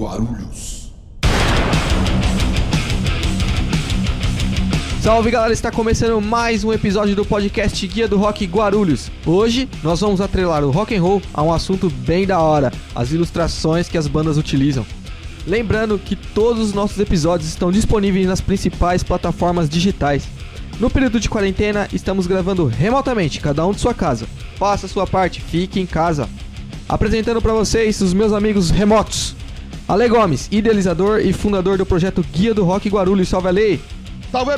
Guarulhos. Salve galera, está começando mais um episódio do podcast Guia do Rock Guarulhos. Hoje nós vamos atrelar o rock and roll a um assunto bem da hora, as ilustrações que as bandas utilizam. Lembrando que todos os nossos episódios estão disponíveis nas principais plataformas digitais. No período de quarentena, estamos gravando remotamente, cada um de sua casa. Faça sua parte, fique em casa. Apresentando para vocês os meus amigos remotos. Ale Gomes, idealizador e fundador do projeto Guia do Rock Guarulhos. Salve Ale! Salve!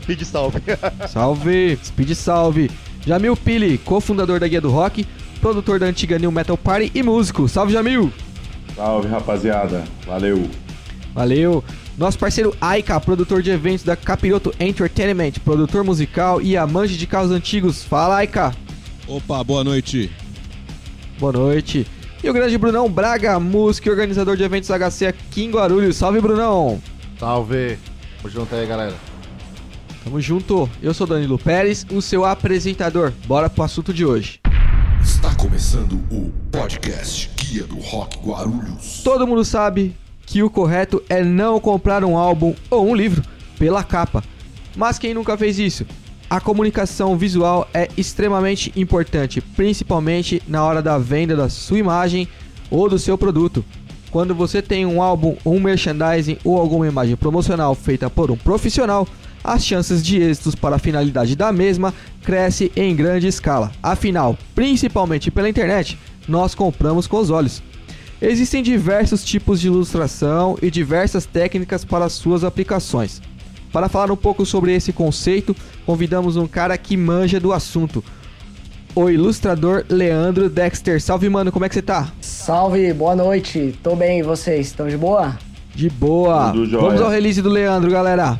Speed salve. Salve! Speed salve! Jamil Pili, cofundador da Guia do Rock, produtor da antiga New Metal Party e músico. Salve Jamil! Salve rapaziada, valeu! Valeu! Nosso parceiro Aika, produtor de eventos da Capiroto Entertainment, produtor musical e amante de carros antigos. Fala Aika! Opa, boa noite! Boa noite! E o grande Brunão Braga, e organizador de eventos HC aqui em Guarulhos. Salve Brunão! Salve! Tamo junto aí, galera. Tamo junto! Eu sou Danilo Pérez, o seu apresentador. Bora pro assunto de hoje. Está começando o podcast Guia do Rock Guarulhos. Todo mundo sabe que o correto é não comprar um álbum ou um livro pela capa. Mas quem nunca fez isso? A comunicação visual é extremamente importante, principalmente na hora da venda da sua imagem ou do seu produto. Quando você tem um álbum, um merchandising ou alguma imagem promocional feita por um profissional, as chances de êxitos para a finalidade da mesma cresce em grande escala. Afinal, principalmente pela internet, nós compramos com os olhos. Existem diversos tipos de ilustração e diversas técnicas para suas aplicações. Para falar um pouco sobre esse conceito, convidamos um cara que manja do assunto. O ilustrador Leandro Dexter. Salve, mano, como é que você tá? Salve, boa noite. Tô bem, e vocês? Estão de boa? De boa. Vamos ao release do Leandro, galera.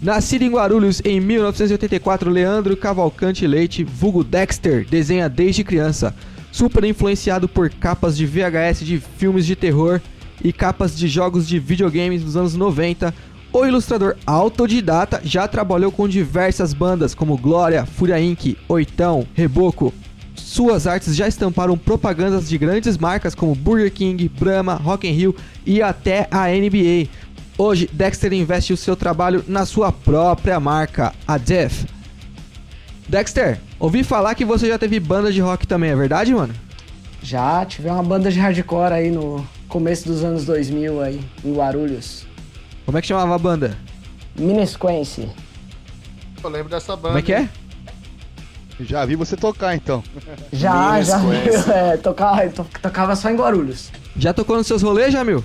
Nascido em Guarulhos em 1984, Leandro Cavalcante Leite, vulgo Dexter, desenha desde criança. Super influenciado por capas de VHS de filmes de terror e capas de jogos de videogames dos anos 90, o ilustrador autodidata já trabalhou com diversas bandas como Glória, Fúria Inc., Oitão, Reboco. Suas artes já estamparam propagandas de grandes marcas como Burger King, Brahma, Rock in Rio e até a NBA. Hoje, Dexter investe o seu trabalho na sua própria marca, a Def. Dexter, ouvi falar que você já teve banda de rock também, é verdade, mano? Já tive uma banda de hardcore aí no começo dos anos 2000 aí, em Guarulhos. Como é que chamava a banda? Minisquence. Eu lembro dessa banda. Como é que é? Já vi você tocar então. Já, já. É, tocava, to- tocava só em Guarulhos. Já tocou nos seus rolês, Jamil?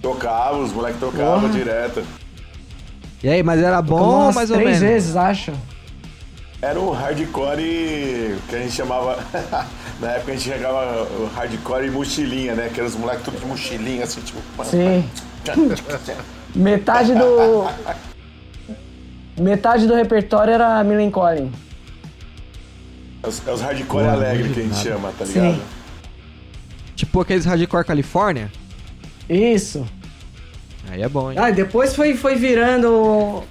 Tocava, os moleques tocavam direto. E aí, mas era bom ou mais ou três menos? vezes, acho. Era o hardcore que a gente chamava. Na época a gente chegava o hardcore e mochilinha, né? Que eram os moleques tudo de mochilinha, assim, tipo. Sim. Metade do. Metade do repertório era Millencolin. É os, é os hardcore Boa, alegre que a gente nada. chama, tá Sim. ligado? Tipo aqueles Hardcore Califórnia? Isso. Aí é bom, hein? Ah, e depois foi, foi virando.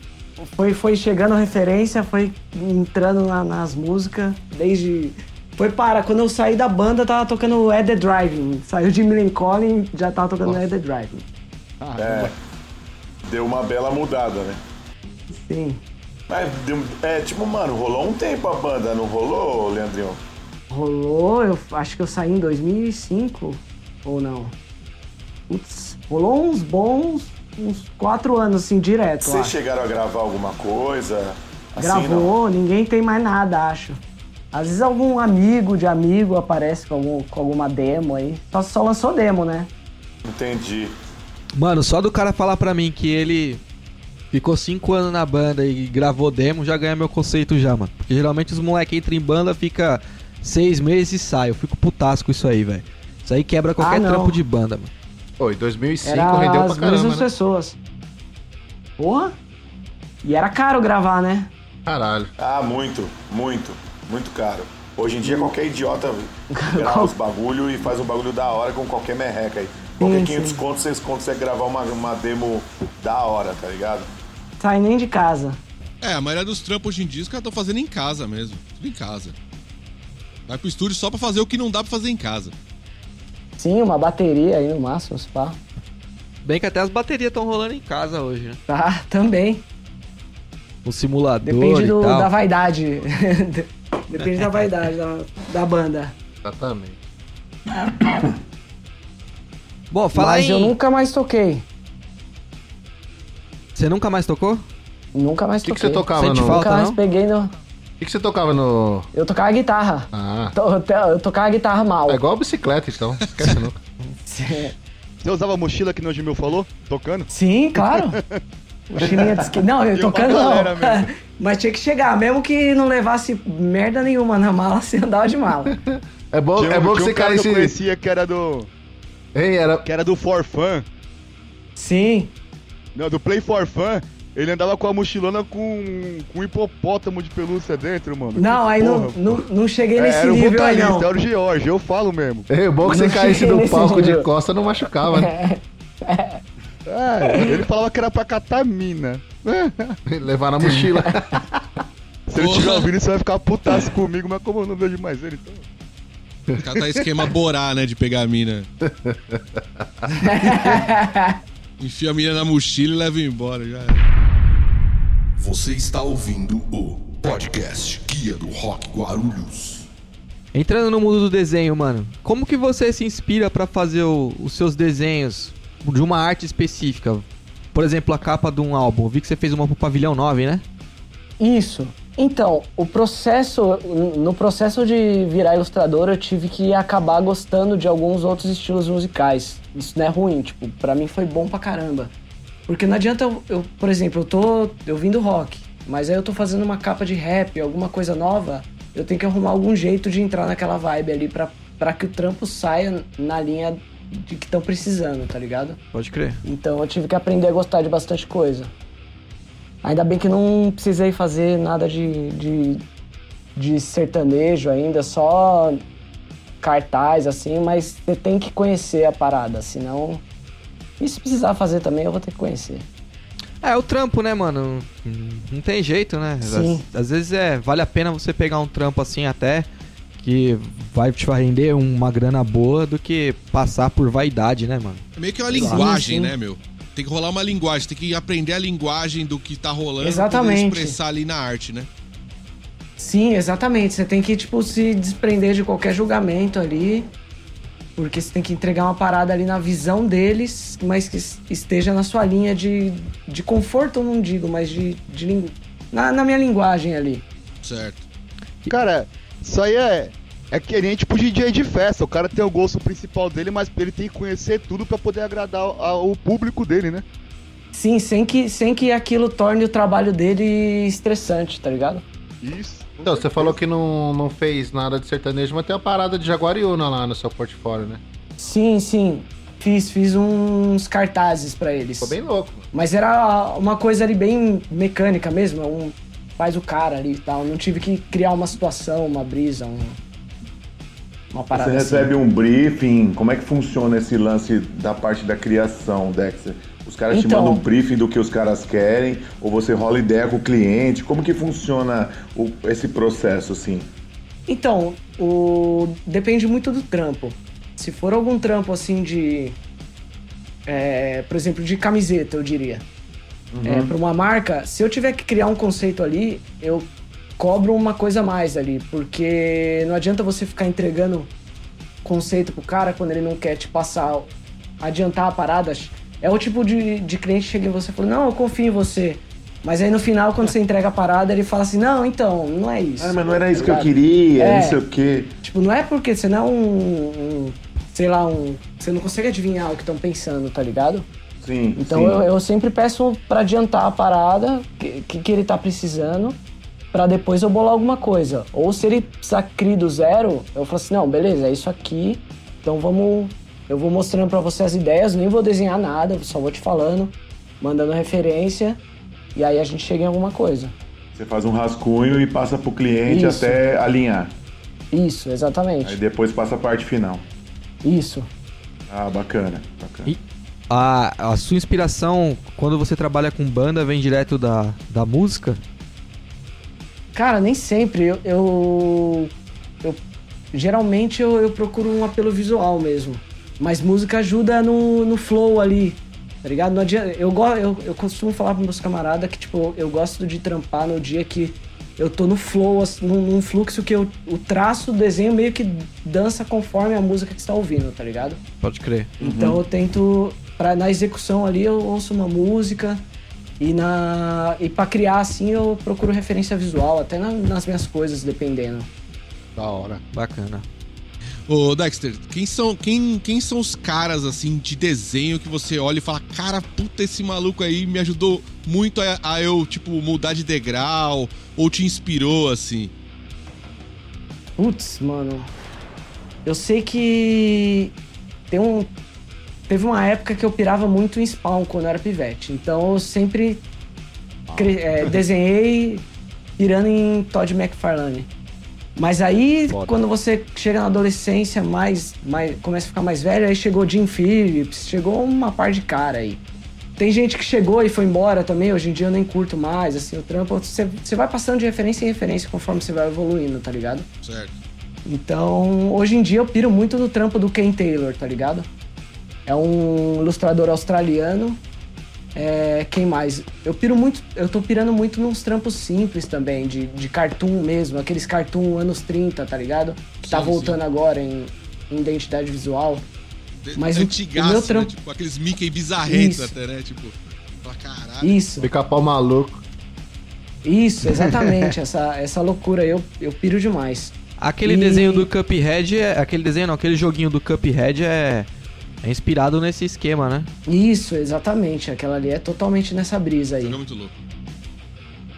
Foi, foi chegando referência, foi entrando na- nas músicas, desde. Foi para, quando eu saí da banda, tava tocando Ed the Driving. Saiu de Millencolin, já tava tocando Ed the Driving. É. Deu uma bela mudada, né? Sim. Mas, é, tipo, mano, rolou um tempo a banda, não rolou, Leandrinho? Rolou, eu acho que eu saí em 2005, ou não? Putz, rolou uns bons, uns quatro anos, assim, direto, Vocês acho. chegaram a gravar alguma coisa? Assim, Gravou, ninguém tem mais nada, acho. Às vezes algum amigo de amigo aparece com, algum- com alguma demo aí. Só, só lançou demo, né? não? Entendi. Mano, só do cara falar pra mim que ele ficou 5 anos na banda e gravou demo, já ganha meu conceito já, mano. Porque geralmente os moleques entram em banda, fica 6 meses e sai. Eu fico putasco com isso aí, velho. Isso aí quebra qualquer Ah, trampo de banda, mano. Pô, em 2005 Era rendeu pra caramba, mesmas né? pessoas. Porra! E era caro gravar, né? Caralho. Ah, muito, muito, muito caro. Hoje em dia qualquer idiota grava os bagulho e faz um bagulho da hora com qualquer merreca aí. Qualquer Sim, 500 sim. contos vocês conseguem gravar uma, uma demo da hora, tá ligado? Sai nem de casa. É, a maioria dos trampos hoje em dia os caras estão fazendo em casa mesmo. Tudo em casa. Vai pro estúdio só pra fazer o que não dá pra fazer em casa. Sim, uma bateria aí no máximo, se pá. Bem que até as baterias estão rolando em casa hoje, né? Tá, também. O simulador Depende e do- tal. da vaidade. Depende da vaidade da, da banda. Exatamente. Bom, fala Mas em... eu nunca mais toquei. Você nunca mais tocou? Nunca mais O que, toquei. você tocava Sente no. falta? Nunca mais não? peguei no. O que, que você tocava no. Eu tocava guitarra. Ah. To- Eu tocava guitarra mal. É igual a bicicleta, então. Esquece nunca. Você usava a mochila que o Jimil falou? Tocando? Sim, claro. Mochilinha de esqui. Não, eu uma tocando não. Mas tinha que chegar, mesmo que não levasse merda nenhuma na mala, você andava de mala. É bom, Tinha, é bom que você um cara que eu caísse. conhecia que era do. Hein, era. que era do For Fun. Sim. Não, do Play For Fun. Ele andava com a mochilona com, com um hipopótamo de pelúcia dentro, mano. Não, Que aí não, porra, não, pô. não cheguei É, nesse era o nível aí, não. era o George, eu falo mesmo. É, o bom que Não você caísse no palco de nível. costa não machucava, né? É, ele falava que era pra catar mina. Levar na mochila. Se ele estiver ouvindo, você vai ficar putaço comigo, mas como eu não vejo mais ele, então. Cara tá esquema Borá, né? De pegar a mina. Enfia a mina na mochila e leva embora. Já. Você está ouvindo o podcast Guia do Rock Guarulhos. Entrando no mundo do desenho, mano, como que você se inspira pra fazer o- os seus desenhos de uma arte específica? Por exemplo, a capa de um álbum. Vi que você fez uma pro Pavilhão 9, né? Isso. Então, o processo, no processo de virar ilustrador, eu tive que acabar gostando de alguns outros estilos musicais. Isso não é ruim, tipo, pra mim foi bom pra caramba. Porque não adianta eu, eu, por exemplo, eu tô eu vim do rock, mas aí eu tô fazendo uma capa de rap, alguma coisa nova, eu tenho que arrumar algum jeito de entrar naquela vibe ali pra, pra que o trampo saia na linha de que estão precisando, tá ligado? Pode crer. Então eu tive que aprender a gostar de bastante coisa. Ainda bem que não precisei fazer nada de, de, de sertanejo ainda, só cartaz assim, mas você tem que conhecer a parada, senão. E se precisar fazer também, eu vou ter que conhecer. É, o trampo, né, mano? Não tem jeito, né? Sim. Às, às vezes é, vale a pena você pegar um trampo assim até que vai te render uma grana boa do que passar por vaidade, né, mano? É meio que uma Sim, linguagem, sim. né, meu? Tem que rolar uma linguagem, tem que aprender a linguagem do que tá rolando pra Exatamente. poder expressar ali na arte, né? Sim, exatamente. Você tem que, tipo, se desprender de qualquer julgamento ali. Porque você tem que entregar uma parada ali na visão deles, mas que es- esteja na sua linha de, de conforto, eu não digo, mas de, de lingu... na, na minha linguagem ali. Certo. Cara, isso aí é. É que nem tipo DJ de festa. O cara tem o gosto principal dele, mas ele tem que conhecer tudo pra poder agradar ao, ao público dele, né? Sim, sem que, sem que aquilo torne o trabalho dele estressante, tá ligado? Isso. Então, você falou que não, não fez nada de sertanejo, mas tem a parada de Jaguariúna lá no seu portfólio, né? Sim, sim. Fiz, fiz uns cartazes pra eles. Ficou bem louco. Mas era uma coisa ali bem mecânica mesmo, um faz o cara ali e tal. Não tive que criar uma situação, uma brisa, um, uma parada Você assim. recebe um briefing, como é que funciona esse lance da parte da criação, Dexter? Os caras te Então- mandam um briefing do que os caras querem, ou você rola ideia com o cliente? Como que funciona o- esse processo, assim? Então, o... depende muito do trampo. Se for algum trampo assim de. é, por exemplo, de camiseta, eu diria. É, para uma marca, se eu tiver que criar um conceito ali, eu cobro uma coisa a mais ali. Porque não adianta você ficar entregando conceito pro cara quando ele não quer te passar, adiantar a parada. É o tipo de, de cliente que chega em você e fala, não, eu confio em você. Mas aí no final, quando você entrega a parada, ele fala assim, não, então, não é isso. Ah, mas não era isso que eu queria, É. não sei o quê. Tipo, não é porque você não é um, um- sei lá, um. Você não consegue adivinhar o que estão pensando, tá ligado? Sim, Então sim. eu, eu sempre peço pra adiantar a parada que, que, que ele tá precisando, pra depois eu bolar alguma coisa. Ou se ele precisar criar do zero, eu falo assim, não, beleza, é isso aqui, então vamos. Eu vou mostrando pra você as ideias, nem vou desenhar nada, só vou te falando, mandando referência, e aí a gente chega em alguma coisa. Você faz um rascunho e passa pro cliente Isso. até alinhar. Isso, Aí exatamente. depois passa a parte final. Isso. Ah, bacana, bacana. E a, a sua inspiração quando você trabalha com banda vem direto da, da música? Cara, nem sempre. Eu. eu, eu- geralmente eu, eu procuro um apelo visual mesmo. Mas música ajuda no, no flow ali, tá ligado? Não adianta, eu, eu, eu costumo falar pros meus camaradas que, tipo, eu gosto de trampar no dia que eu tô no flow, num, num fluxo que eu, o traço, o desenho meio que dança conforme a música que você tá ouvindo, tá ligado? Pode crer. Então eu tento, pra, na execução ali, eu ouço uma música e, na, e pra criar assim eu procuro referência visual, até na- nas minhas coisas, dependendo. Da hora. Bacana. Ô, Dexter, quem são, quem, quem são os caras, assim, de desenho que você olha e fala, cara, puta, esse maluco aí me ajudou muito a, a eu, tipo, mudar de degrau, ou te inspirou, assim? Putz, mano. Eu sei que tem um. Teve uma época que eu pirava muito em Spawn quando eu era pivete. Então eu sempre é, desenhei pirando em Todd McFarlane. Mas aí, Foda. quando você chega na adolescência, mais, mais, começa a ficar mais velho, aí chegou Jim Phillips, chegou uma par de cara aí. Tem gente que chegou e foi embora também, hoje em dia eu nem curto mais, assim, o trampo, você, você vai passando de referência em referência conforme você vai evoluindo, tá ligado? Certo. Então, hoje em dia eu piro muito no trampo do Ken Taylor, tá ligado? É um ilustrador australiano. É, quem mais? Eu piro muito, eu tô pirando muito nos trampos simples também, de, de cartoon mesmo, aqueles cartoon anos 30, tá ligado? Que tá Sim, voltando agora em, em identidade visual. De- Mas o- antigaço, o meu né? trampo- Tipo, aqueles Mickey bizarrentos Isso. até, né? Tipo, pra caralho. Isso, Pica-pau maluco. isso, exatamente, essa, essa loucura aí eu, eu piro demais. Aquele E- desenho do Cuphead é. Aquele desenho não, aquele joguinho do Cuphead é. É inspirado nesse esquema, né? Isso, exatamente, aquela ali é totalmente nessa brisa aí. Jogo é muito louco.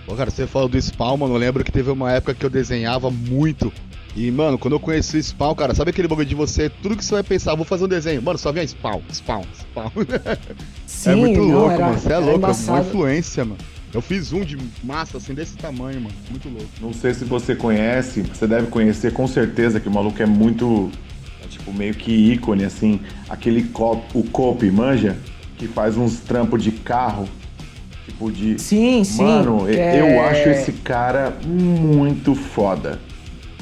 Pô, cara, você falou do Spawn, mano. Eu lembro que teve uma época que eu desenhava muito. E, mano, quando eu conheci o Spawn, cara, sabe aquele bagulho de você, tudo que você vai pensar, vou fazer um desenho. Mano, só vem Spawn, Spawn, Spawn. Sim, é muito não, louco, era- mano. Você é louco, é uma embaçado. influência, mano. Eu fiz um de massa, assim, desse tamanho, mano. Muito louco. Não sei se você conhece, você deve conhecer com certeza que o maluco é muito, é, tipo, meio que ícone, assim. Aquele cop, o Cope, manja? Que faz uns trampos de carro, tipo de... Sim, sim. Mano, que eu é- acho esse cara muito foda.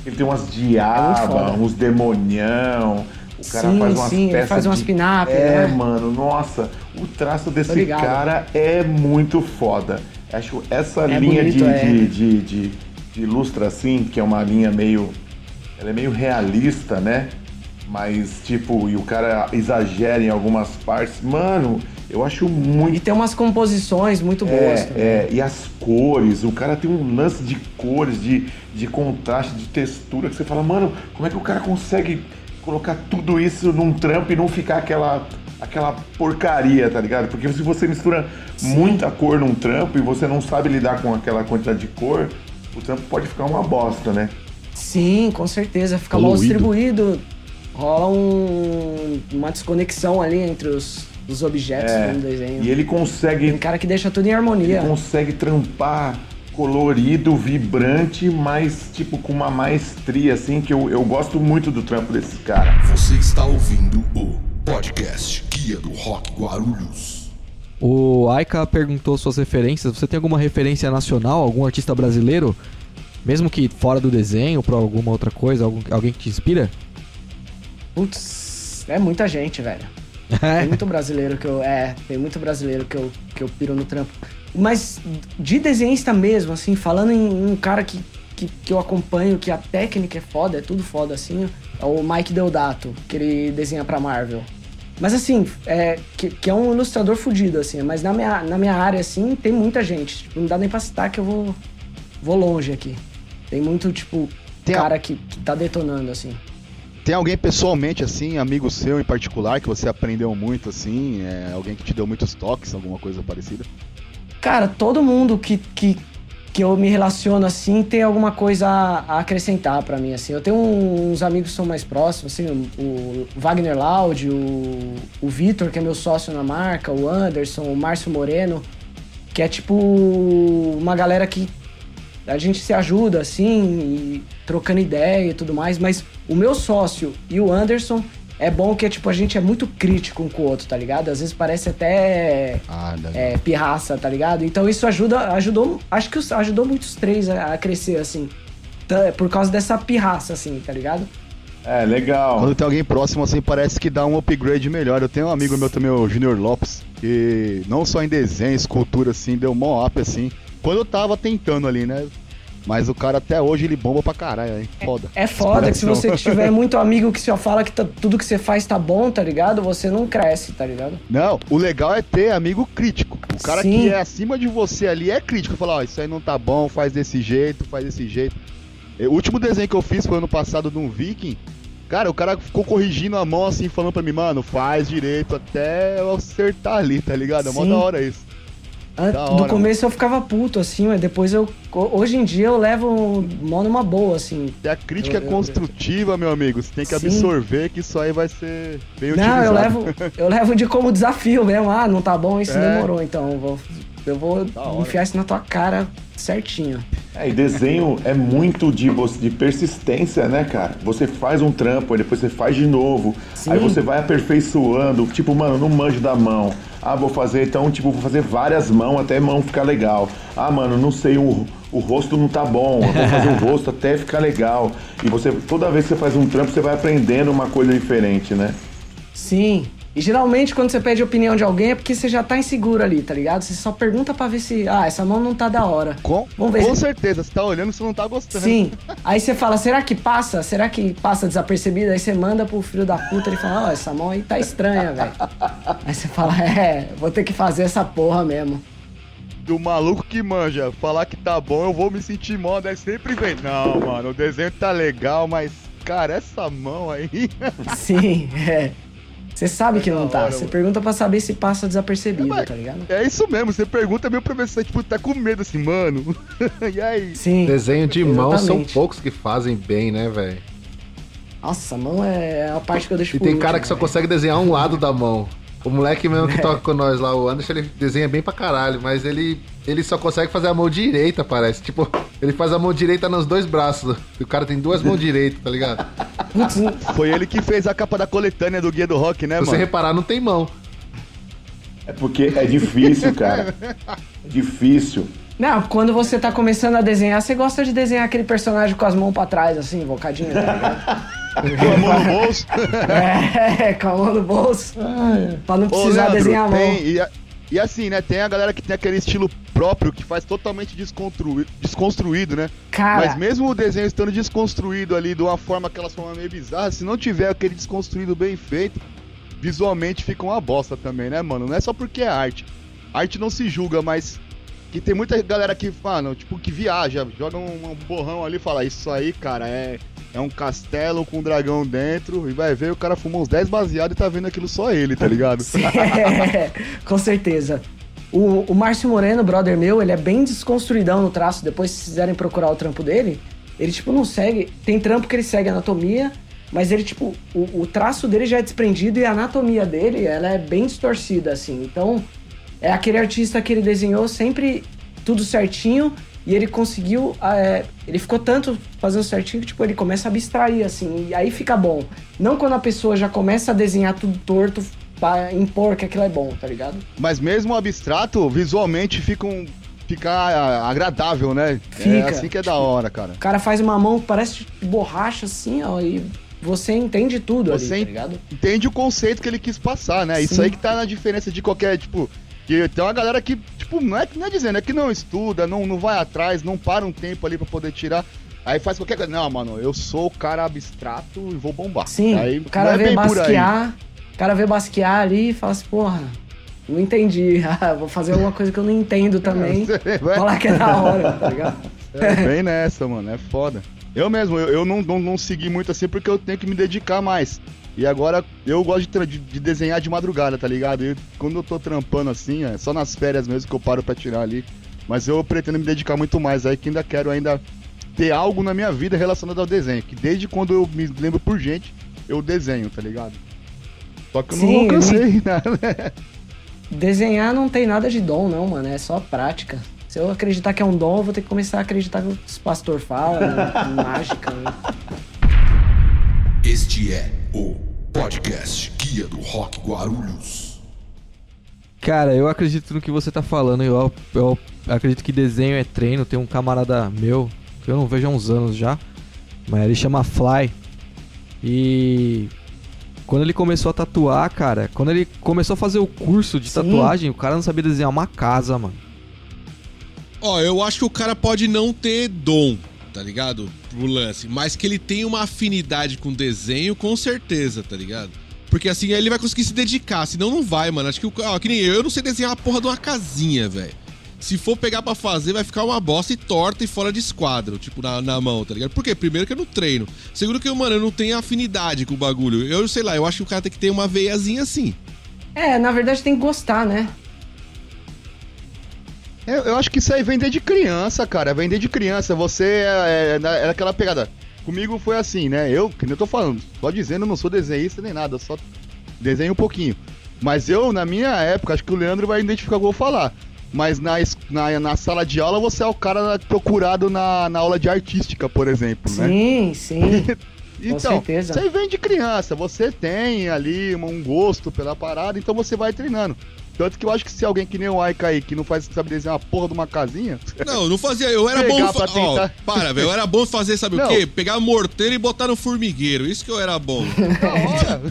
Ele tem umas É diabas, foda. uns demonião. O cara Sim, faz umas sim, ele peças faz umas de... pin-up, É, né? mano, nossa. O traço desse cara é muito foda. Acho essa É linha bonito, de, é. de, de, de, de ilustra assim, que é uma linha meio... Ela é meio realista, né? Mas, tipo, e o cara exagera em algumas partes. Mano, eu acho muito E tem umas composições muito boas. é, também. é, e as cores, o cara tem um lance de cores, de, de contraste, de textura, que você fala, mano, como é que o cara consegue colocar tudo isso num trampo e não ficar aquela, aquela porcaria, tá ligado? Porque se você mistura muita cor num trampo e você não sabe lidar com aquela quantidade de cor, o trampo pode ficar uma bosta, né? Sim, com certeza. Fica mal distribuído. Rola um- uma desconexão ali entre os, os objetos É, no desenho. E ele consegue Tem cara que deixa tudo em Ele harmonia. consegue trampar colorido, vibrante, mas tipo com uma maestria assim que eu, eu gosto muito do trampo desse cara. Você está ouvindo o podcast Guia do Rock Guarulhos. O Aika perguntou suas referências. Você tem alguma referência nacional, algum artista brasileiro? Mesmo que fora do desenho, pra alguma outra coisa, algum- alguém que te inspira? Putz, é muita gente, velho. Tem muito brasileiro que eu. É, tem muito brasileiro que eu, que eu piro no trampo. Mas de desenhista mesmo, assim, falando em um cara que, que, que eu acompanho, que a técnica é foda, é tudo foda, assim, é o Mike Deodato, que ele desenha pra Marvel. Mas assim, é, que, que é um ilustrador fudido, assim, mas na minha, na minha área, assim, tem muita gente. Tipo, não dá nem pra citar que eu vou, vou longe aqui. Tem muito, tipo, Tem a- cara que, que tá detonando, assim. Tem alguém pessoalmente, assim, amigo seu em particular, que você aprendeu muito, assim? É, alguém que te deu muitos toques, alguma coisa parecida? Cara, todo mundo que, que, que eu me relaciono assim tem alguma coisa a, acrescentar pra mim, assim. Eu tenho uns amigos que são mais próximos, assim, o, Wagner Laud, o, o Vitor, que é meu sócio na marca, o Anderson, o Márcio Moreno, que é tipo uma galera que a gente se ajuda, assim, e trocando ideia e tudo mais, mas o meu sócio e o Anderson é bom que, tipo, a gente é muito crítico um com o outro, tá ligado? Às vezes parece até Ah, é, pirraça, tá ligado? Então isso ajuda, ajudou, acho que os- ajudou muitos três a, a crescer, assim. Tá- Por causa dessa pirraça, assim, tá ligado? É, legal. Quando tem alguém próximo assim, parece que dá um upgrade melhor. Eu tenho um amigo meu também, o Junior Lopes, que não só em desenho, escultura, assim, deu mó up, assim. Quando eu tava tentando ali, né? Mas o cara até hoje ele bomba pra caralho, hein? Foda. É foda que se você tiver muito amigo que só fala que tá- tudo que você faz tá bom, tá ligado? Você não cresce, tá ligado? Não, o legal é ter amigo crítico. O cara Sim. que é acima de você ali é crítico. Fala, ó, isso aí não tá bom, faz desse jeito, faz desse jeito. Eh, O último desenho que eu fiz foi ano passado de um viking. Cara, o cara ficou corrigindo a mão assim, falando pra mim, mano, faz direito até eu acertar ali, tá ligado? É mó da hora isso. An- Da Do começo eu ficava puto, assim, mas depois eu. ho- Hoje em dia eu levo mó numa boa, assim. E a crítica Eu- eu- é construtiva, meu amigo. Você tem que Sim. absorver que isso aí vai ser bem Não, utilizado. eu levo, eu levo de como desafio mesmo. Ah, não tá bom, isso É. demorou, então vou, eu vou enfiar isso na tua cara certinho. É, e desenho é muito de, você- de persistência, né, cara? Você faz um trampo, aí depois você faz de novo. Sim. Aí você vai aperfeiçoando. Tipo, mano, não manjo da mão. Ah, vou fazer, então, tipo, vou fazer várias mãos até a mão ficar legal. Ah, mano, não sei, o, o rosto não tá bom. Eu vou fazer o rosto até ficar legal. E você, toda vez que você faz um trampo, você vai aprendendo uma coisa diferente, né? Sim. E geralmente quando você pede opinião de alguém é porque você já tá inseguro ali, tá ligado? Você só pergunta pra ver se, ah, essa mão não tá da hora. Com, Vamos ver com se- certeza, você tá olhando você não tá gostando. Sim. Aí você fala, será que passa? Será que passa desapercebido? Aí você manda pro filho da puta, ele fala, ó, essa mão aí tá estranha, velho. Aí você fala, é, vou ter que fazer essa porra mesmo. Do maluco que manja, falar que tá bom, eu vou me sentir moda. Aí sempre vem, não, mano, o desenho tá legal, mas, cara, essa mão aí. Sim, é. Você sabe que não tá. hora, Você mano. pergunta pra saber se passa desapercebido, mas- tá ligado? É isso mesmo, você pergunta meio pra ver se você tipo, tá com medo assim, mano. e aí? Sim. Desenho de mão são Exatamente. poucos que fazem bem, né, velho? Nossa, a mão é a parte que eu deixo E tem cara último, que só velho. consegue desenhar um lado da mão. O moleque mesmo que toca com nós lá, o Anderson, ele desenha bem pra caralho, mas ele, ele só consegue fazer a mão direita, parece. Tipo, ele faz a mão direita nos dois braços. E o cara tem duas mãos direitas, tá ligado? Putz, Foi ele que fez a capa da coletânea do Guia do Rock, né, Se você mano? reparar, não tem mão. É porque é difícil, cara. É difícil. Não, quando você tá começando a desenhar, você gosta de desenhar aquele personagem com as mãos pra trás, assim, invocadinho, tá ligado? Com a mão no bolso. é, com a mão no bolso. Pra não Ô, precisar Leandro, desenhar a mão. tem- e, a- e assim, né, tem a galera que tem aquele estilo próprio que faz totalmente desconstruído, desconstruído né? Cara, Mas mesmo o desenho estando desconstruído ali de uma forma, aquelas forma meio bizarra, se não tiver aquele desconstruído bem feito, visualmente fica uma bosta também, né, mano? Não é só porque é arte. Arte não se julga, mas que tem muita galera que, mano, tipo, que viaja, joga um, um borrão ali e fala, isso aí, cara, é, é um castelo com um dragão dentro, e vai ver, o cara fumou uns 10 baseados e tá vendo aquilo só ele, tá ligado? É, com certeza. O, o Márcio Moreno, brother meu, ele é bem desconstruidão no traço. Depois, se quiserem procurar o trampo dele, ele, tipo, não segue. Tem trampo que ele segue anatomia, mas ele, tipo, o, o traço dele já é desprendido e a anatomia dele, ela é bem distorcida, assim. Então, é aquele artista que ele desenhou sempre tudo certinho e ele conseguiu. é, ele ficou tanto fazendo certinho que, tipo, ele começa a abstrair, assim, e aí fica bom. Não quando a pessoa já começa a desenhar tudo torto pra impor que aquilo é bom, tá ligado? Mas mesmo o abstrato, visualmente fica, um, fica ah, agradável, né? É Fica. assim que é da hora, cara. O cara faz uma mão que parece de borracha, assim, ó, e você entende tudo Você ali, tá ligado? Entende o conceito que ele quis passar, né? Isso Sim. aí que tá na diferença de qualquer, tipo. Que tem uma galera que, tipo, não é, não é dizendo, é que não estuda, não, não vai atrás, não para um tempo ali pra poder tirar. Aí faz qualquer coisa. Não, mano, eu sou o cara abstrato e vou bombar. Sim, aí, o cara é vê basquear, o cara vê basquear ali e fala assim, porra, não entendi. Ah, Vou fazer alguma coisa que eu não entendo também. Vai- Falar que é da hora, tá ligado? É, bem nessa, mano, é foda. Eu mesmo, eu, eu não, não, não segui muito assim porque eu tenho que me dedicar mais. E agora eu gosto de, de- de desenhar de madrugada, tá ligado? E quando eu tô trampando assim, é só nas férias mesmo que eu paro pra tirar ali. Mas eu pretendo me dedicar muito mais aí, que ainda quero ainda ter algo na minha vida relacionado ao desenho. Que desde quando eu me lembro por gente, eu desenho, tá ligado? Só que eu Sim, não alcancei, né? Desenhar não tem nada de dom, não, mano. É só prática. Se eu acreditar que é um dom, eu vou ter que começar a acreditar que os pastor falam, mágica. né? Este é o podcast Guia do Rock Guarulhos. Cara, eu acredito no que você tá falando. Eu, eu acredito que desenho é treino. Tem um camarada meu, que eu não vejo há uns anos já, mas ele chama Fly. E quando ele começou a tatuar, cara, quando ele começou a fazer o curso de Sim. tatuagem, o cara não sabia desenhar uma casa, mano. Ó, eu acho que o cara pode não ter dom, tá ligado? Pro lance. Mas que ele tem uma afinidade com desenho, com certeza, tá ligado? Porque assim ele vai conseguir se dedicar, senão não vai, mano. Acho que, o- ó, que nem eu, eu não sei desenhar a porra de uma casinha, velho. Se for pegar pra fazer, vai ficar uma bosta e torta e fora de esquadro, tipo, na, na mão, tá ligado? Por quê? Primeiro que eu não treino. Segundo que, mano, eu não tenho afinidade com o bagulho. Eu sei lá, eu acho que o cara tem que ter uma veiazinha assim. É, na verdade tem que gostar, né? Eu, eu acho que isso aí vem desde criança, cara. Vem desde criança. Você é, é, é aquela pegada. Comigo foi assim, né? Eu, que nem eu tô falando, só dizendo, eu não sou desenhista nem nada, só desenho um pouquinho. Mas eu, na minha época, acho que o Leandro vai identificar o que eu vou falar. Mas na, na, na sala de aula você é o cara procurado na, na aula de artística, por exemplo, né? Sim, sim. Então, certeza. isso aí vem de criança. Você tem ali um gosto pela parada, então você vai treinando. Tanto que eu acho que se alguém que nem o Aika aí, que não faz, sabe desenhar uma porra de uma casinha, Não, não fazia. Eu era bom. Fa... Tentar. para, velho. Eu era bom fazer, sabe Não. o quê? Pegar morteiro e botar no formigueiro. Isso que eu era bom. da hora.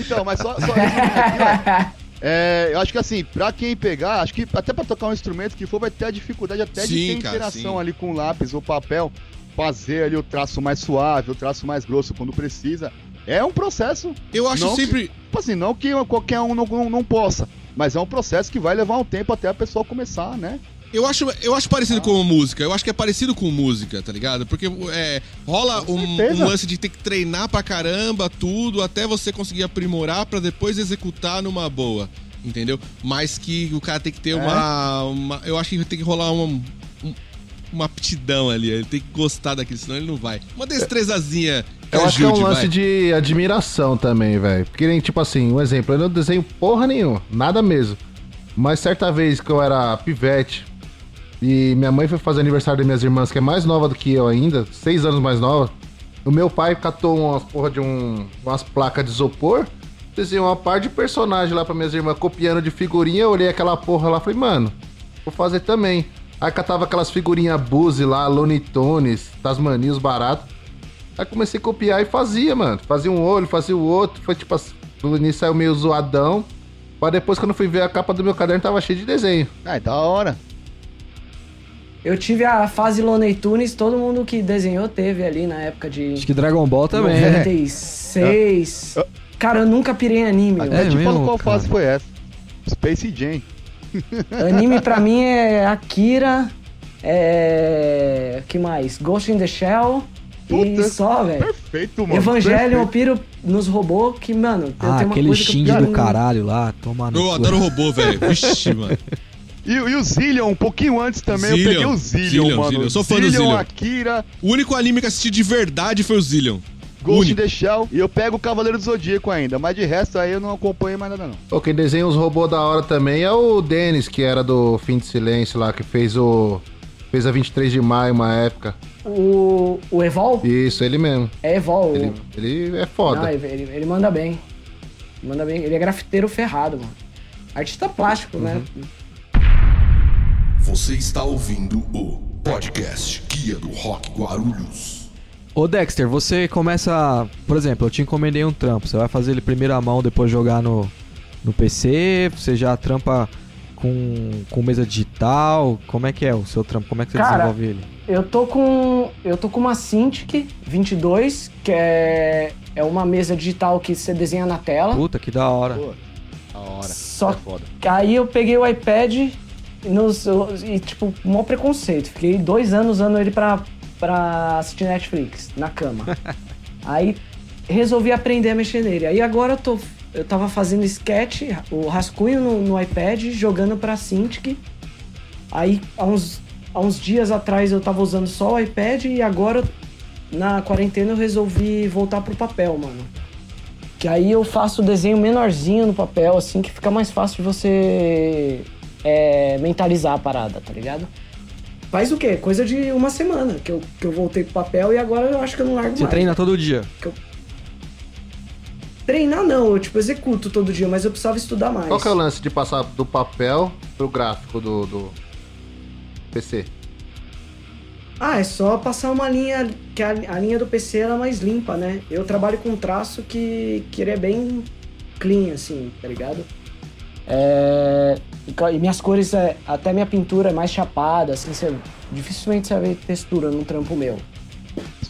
então, mas só, só isso aqui, ó. É, eu acho que assim, pra quem pegar, acho que até pra tocar um instrumento que for, vai ter a dificuldade até de Sim, ter cara, interação sim. ali com o lápis ou papel, fazer ali o traço mais suave, o traço mais grosso quando precisa. É um processo. Eu acho Não que- sempre. Tipo assim, não que qualquer um não, não, não possa, mas é um processo que vai levar um tempo até a pessoa começar, né? Eu acho, eu acho parecido com música. Eu acho que é parecido com música, tá ligado? Porque é, rola um, um lance de ter que treinar pra caramba, tudo, até você conseguir aprimorar pra depois executar numa boa. Entendeu? Mas que o cara tem que ter É. uma, uma- Eu acho que tem que rolar uma. Um- uma aptidão ali, ele tem que gostar daquilo, senão ele não vai. Uma destrezazinha Eu acho que é um ajude, lance vai. de admiração também, velho. Porque nem, tipo assim, um exemplo, eu não desenho porra nenhuma, nada mesmo. Mas certa vez que eu era pivete e minha mãe foi fazer aniversário das minhas irmãs, que é mais nova do que eu ainda, seis anos mais nova, o meu pai catou umas porra de um, umas placas de isopor, desenhou uma par de personagem lá pra minhas irmãs, copiando de figurinha, eu olhei aquela porra lá e falei, mano, vou fazer também. Aí catava aquelas figurinhas Buzzy lá, Looney Tunes, Tasmania, os baratos. Aí comecei a copiar e fazia, mano. Fazia um olho, fazia o outro. Foi tipo assim, no início saiu meio zoadão. Mas depois, quando eu fui ver a capa do meu caderno, tava cheio de desenho. Ah, é da hora. Eu tive a fase Looney Tunes, todo mundo que desenhou teve ali na época de Acho que Dragon Ball também. né? 96. Cara, eu nunca pirei em anime. Até velho. É falo qual cara? fase foi essa. Space Jam. Anime pra mim é Akira, é... que mais? Ghost in the Shell e Puta, só, velho. Perfeito, mano. Evangelho, eu perfeito. piro nos robôs que, mano, eu Ah, aquele eu Shinji do caralho lá, toma no Eu cu. adoro robô, velho. Vixe, mano. E, e o Zillion, um pouquinho antes também, eu Zillion. peguei o Zillion, Zillion, mano. Zillion. Eu sou fã do Zillion. Akira, O único anime que assisti de verdade foi o Zillion. Ghost in the Shell. E eu pego o Cavaleiro do Zodíaco ainda. Mas de resto aí eu não acompanho mais nada, não. Pô, quem desenha os robôs da hora também é o Denis, que era do Fim de Silêncio lá, que fez o. Fez a 23 de maio uma época. O, o Evol? Isso, ele mesmo. É Evol. Ele, o- ele é foda. Não, ele, ele- ele manda bem. Manda bem. Ele é grafiteiro ferrado, mano. Artista plástico, né? Você está ouvindo o podcast Guia do Rock Guarulhos. Ô Dexter, você começa. Por exemplo, eu te encomendei um trampo. Você vai fazer ele primeiro à mão, depois jogar no, no PC. Você já trampa com, com mesa digital. Como é que é o seu trampo? Como é que você Cara, desenvolve ele? Eu tô com. Eu tô com uma Cintiq 22, que é, é uma mesa digital que você desenha na tela. Puta, que da hora. Pô, da hora. Só É foda. Aí eu peguei o iPad e, nos, e tipo, mó preconceito. Fiquei dois anos usando ele pra, pra assistir Netflix, na cama. Aí resolvi aprender a mexer nele. Aí agora eu tô. Eu tava fazendo sketch, o rascunho no, no iPad, jogando pra Cintiq. Aí há uns, há uns dias atrás eu tava usando só o iPad e agora na quarentena eu resolvi voltar pro papel, mano. Que aí eu faço o desenho menorzinho no papel, assim, que fica mais fácil de você é, mentalizar a parada, tá ligado? Faz o quê? Coisa de uma semana que eu, que eu voltei pro papel e agora eu acho que eu não largo Você mais. treina todo dia. Treinar não, eu tipo executo todo dia, mas eu precisava estudar mais. Qual que é o lance de passar do papel pro gráfico do, do PC? Ah, é só passar uma linha, que a, a linha do PC ela é mais limpa, né? Eu trabalho com um traço que, que ele é bem clean, assim, tá ligado? É, e minhas cores, é, até minha pintura é mais chapada, assim, você, dificilmente você vai ver textura num trampo meu.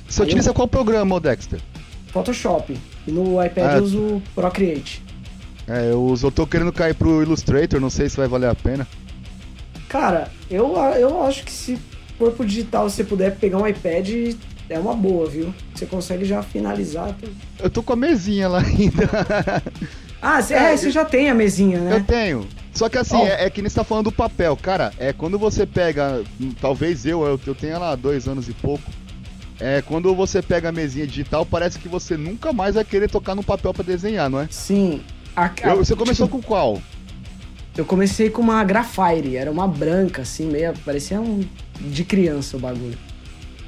Você utiliza qual programa, Dexter? Photoshop. E no iPad Ah, eu uso Procreate. É, eu, uso- eu tô querendo cair pro Illustrator, não sei se vai valer a pena. Cara, eu, eu acho que se for pro digital, você puder pegar um iPad, é uma boa, viu? Você consegue já finalizar. Eu tô com a mesinha lá ainda. Ah, você, é, você já tem a mesinha, né? Eu tenho. Só que assim, Ó. é, é que nem você tá falando do papel. Cara, é quando você pega. Talvez eu, eu, eu tenha lá dois anos e pouco. É, quando você pega a mesinha digital, parece que você nunca mais vai querer tocar no papel pra desenhar, não é? Sim. A- a- Eu- você começou tipo, com qual? Eu comecei com uma Graphite, era uma branca, assim, meio. Parecia um. de criança o bagulho.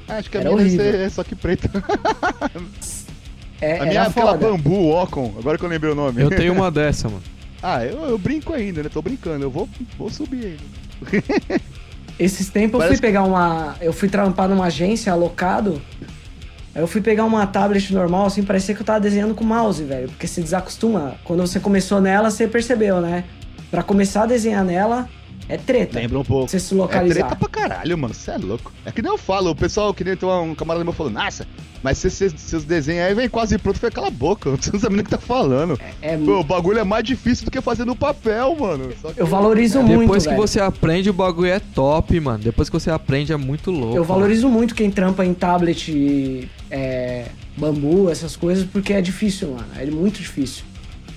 Ah, acho que a Era minha horrível. ser só que preta. É, A minha é era aquela foda. bambu, Ocon, agora que eu lembrei o nome. Eu tenho uma dessa, mano. ah, eu, eu brinco ainda, né? Tô brincando, eu vou, vou subir ainda. Esses tempos eu Parece fui pegar uma. Eu fui trampar numa agência alocado. Aí eu fui pegar uma tablet normal, assim, parecia que eu tava desenhando com mouse, velho. Porque se desacostuma. Quando você começou nela, você percebeu, né? Pra começar a desenhar nela, é treta. Lembra um pouco. Você se É localizar. treta pra caralho, mano. Você é louco. É que nem eu falo, o pessoal, que nem tem um camarada meu falou, nossa, mas se se- seus desenhos aí vem quase pronto, foi cala a boca, você não sabe nem o que tá falando. É, Pô, o bagulho é mais difícil do que fazer no papel, mano. Só que- eu valorizo muito. Depois que velho. você aprende, o bagulho é top, mano. Depois que você aprende, é muito louco. Eu valorizo muito quem trampa em tablet, é, bambu, essas coisas, porque é difícil, mano. É muito difícil.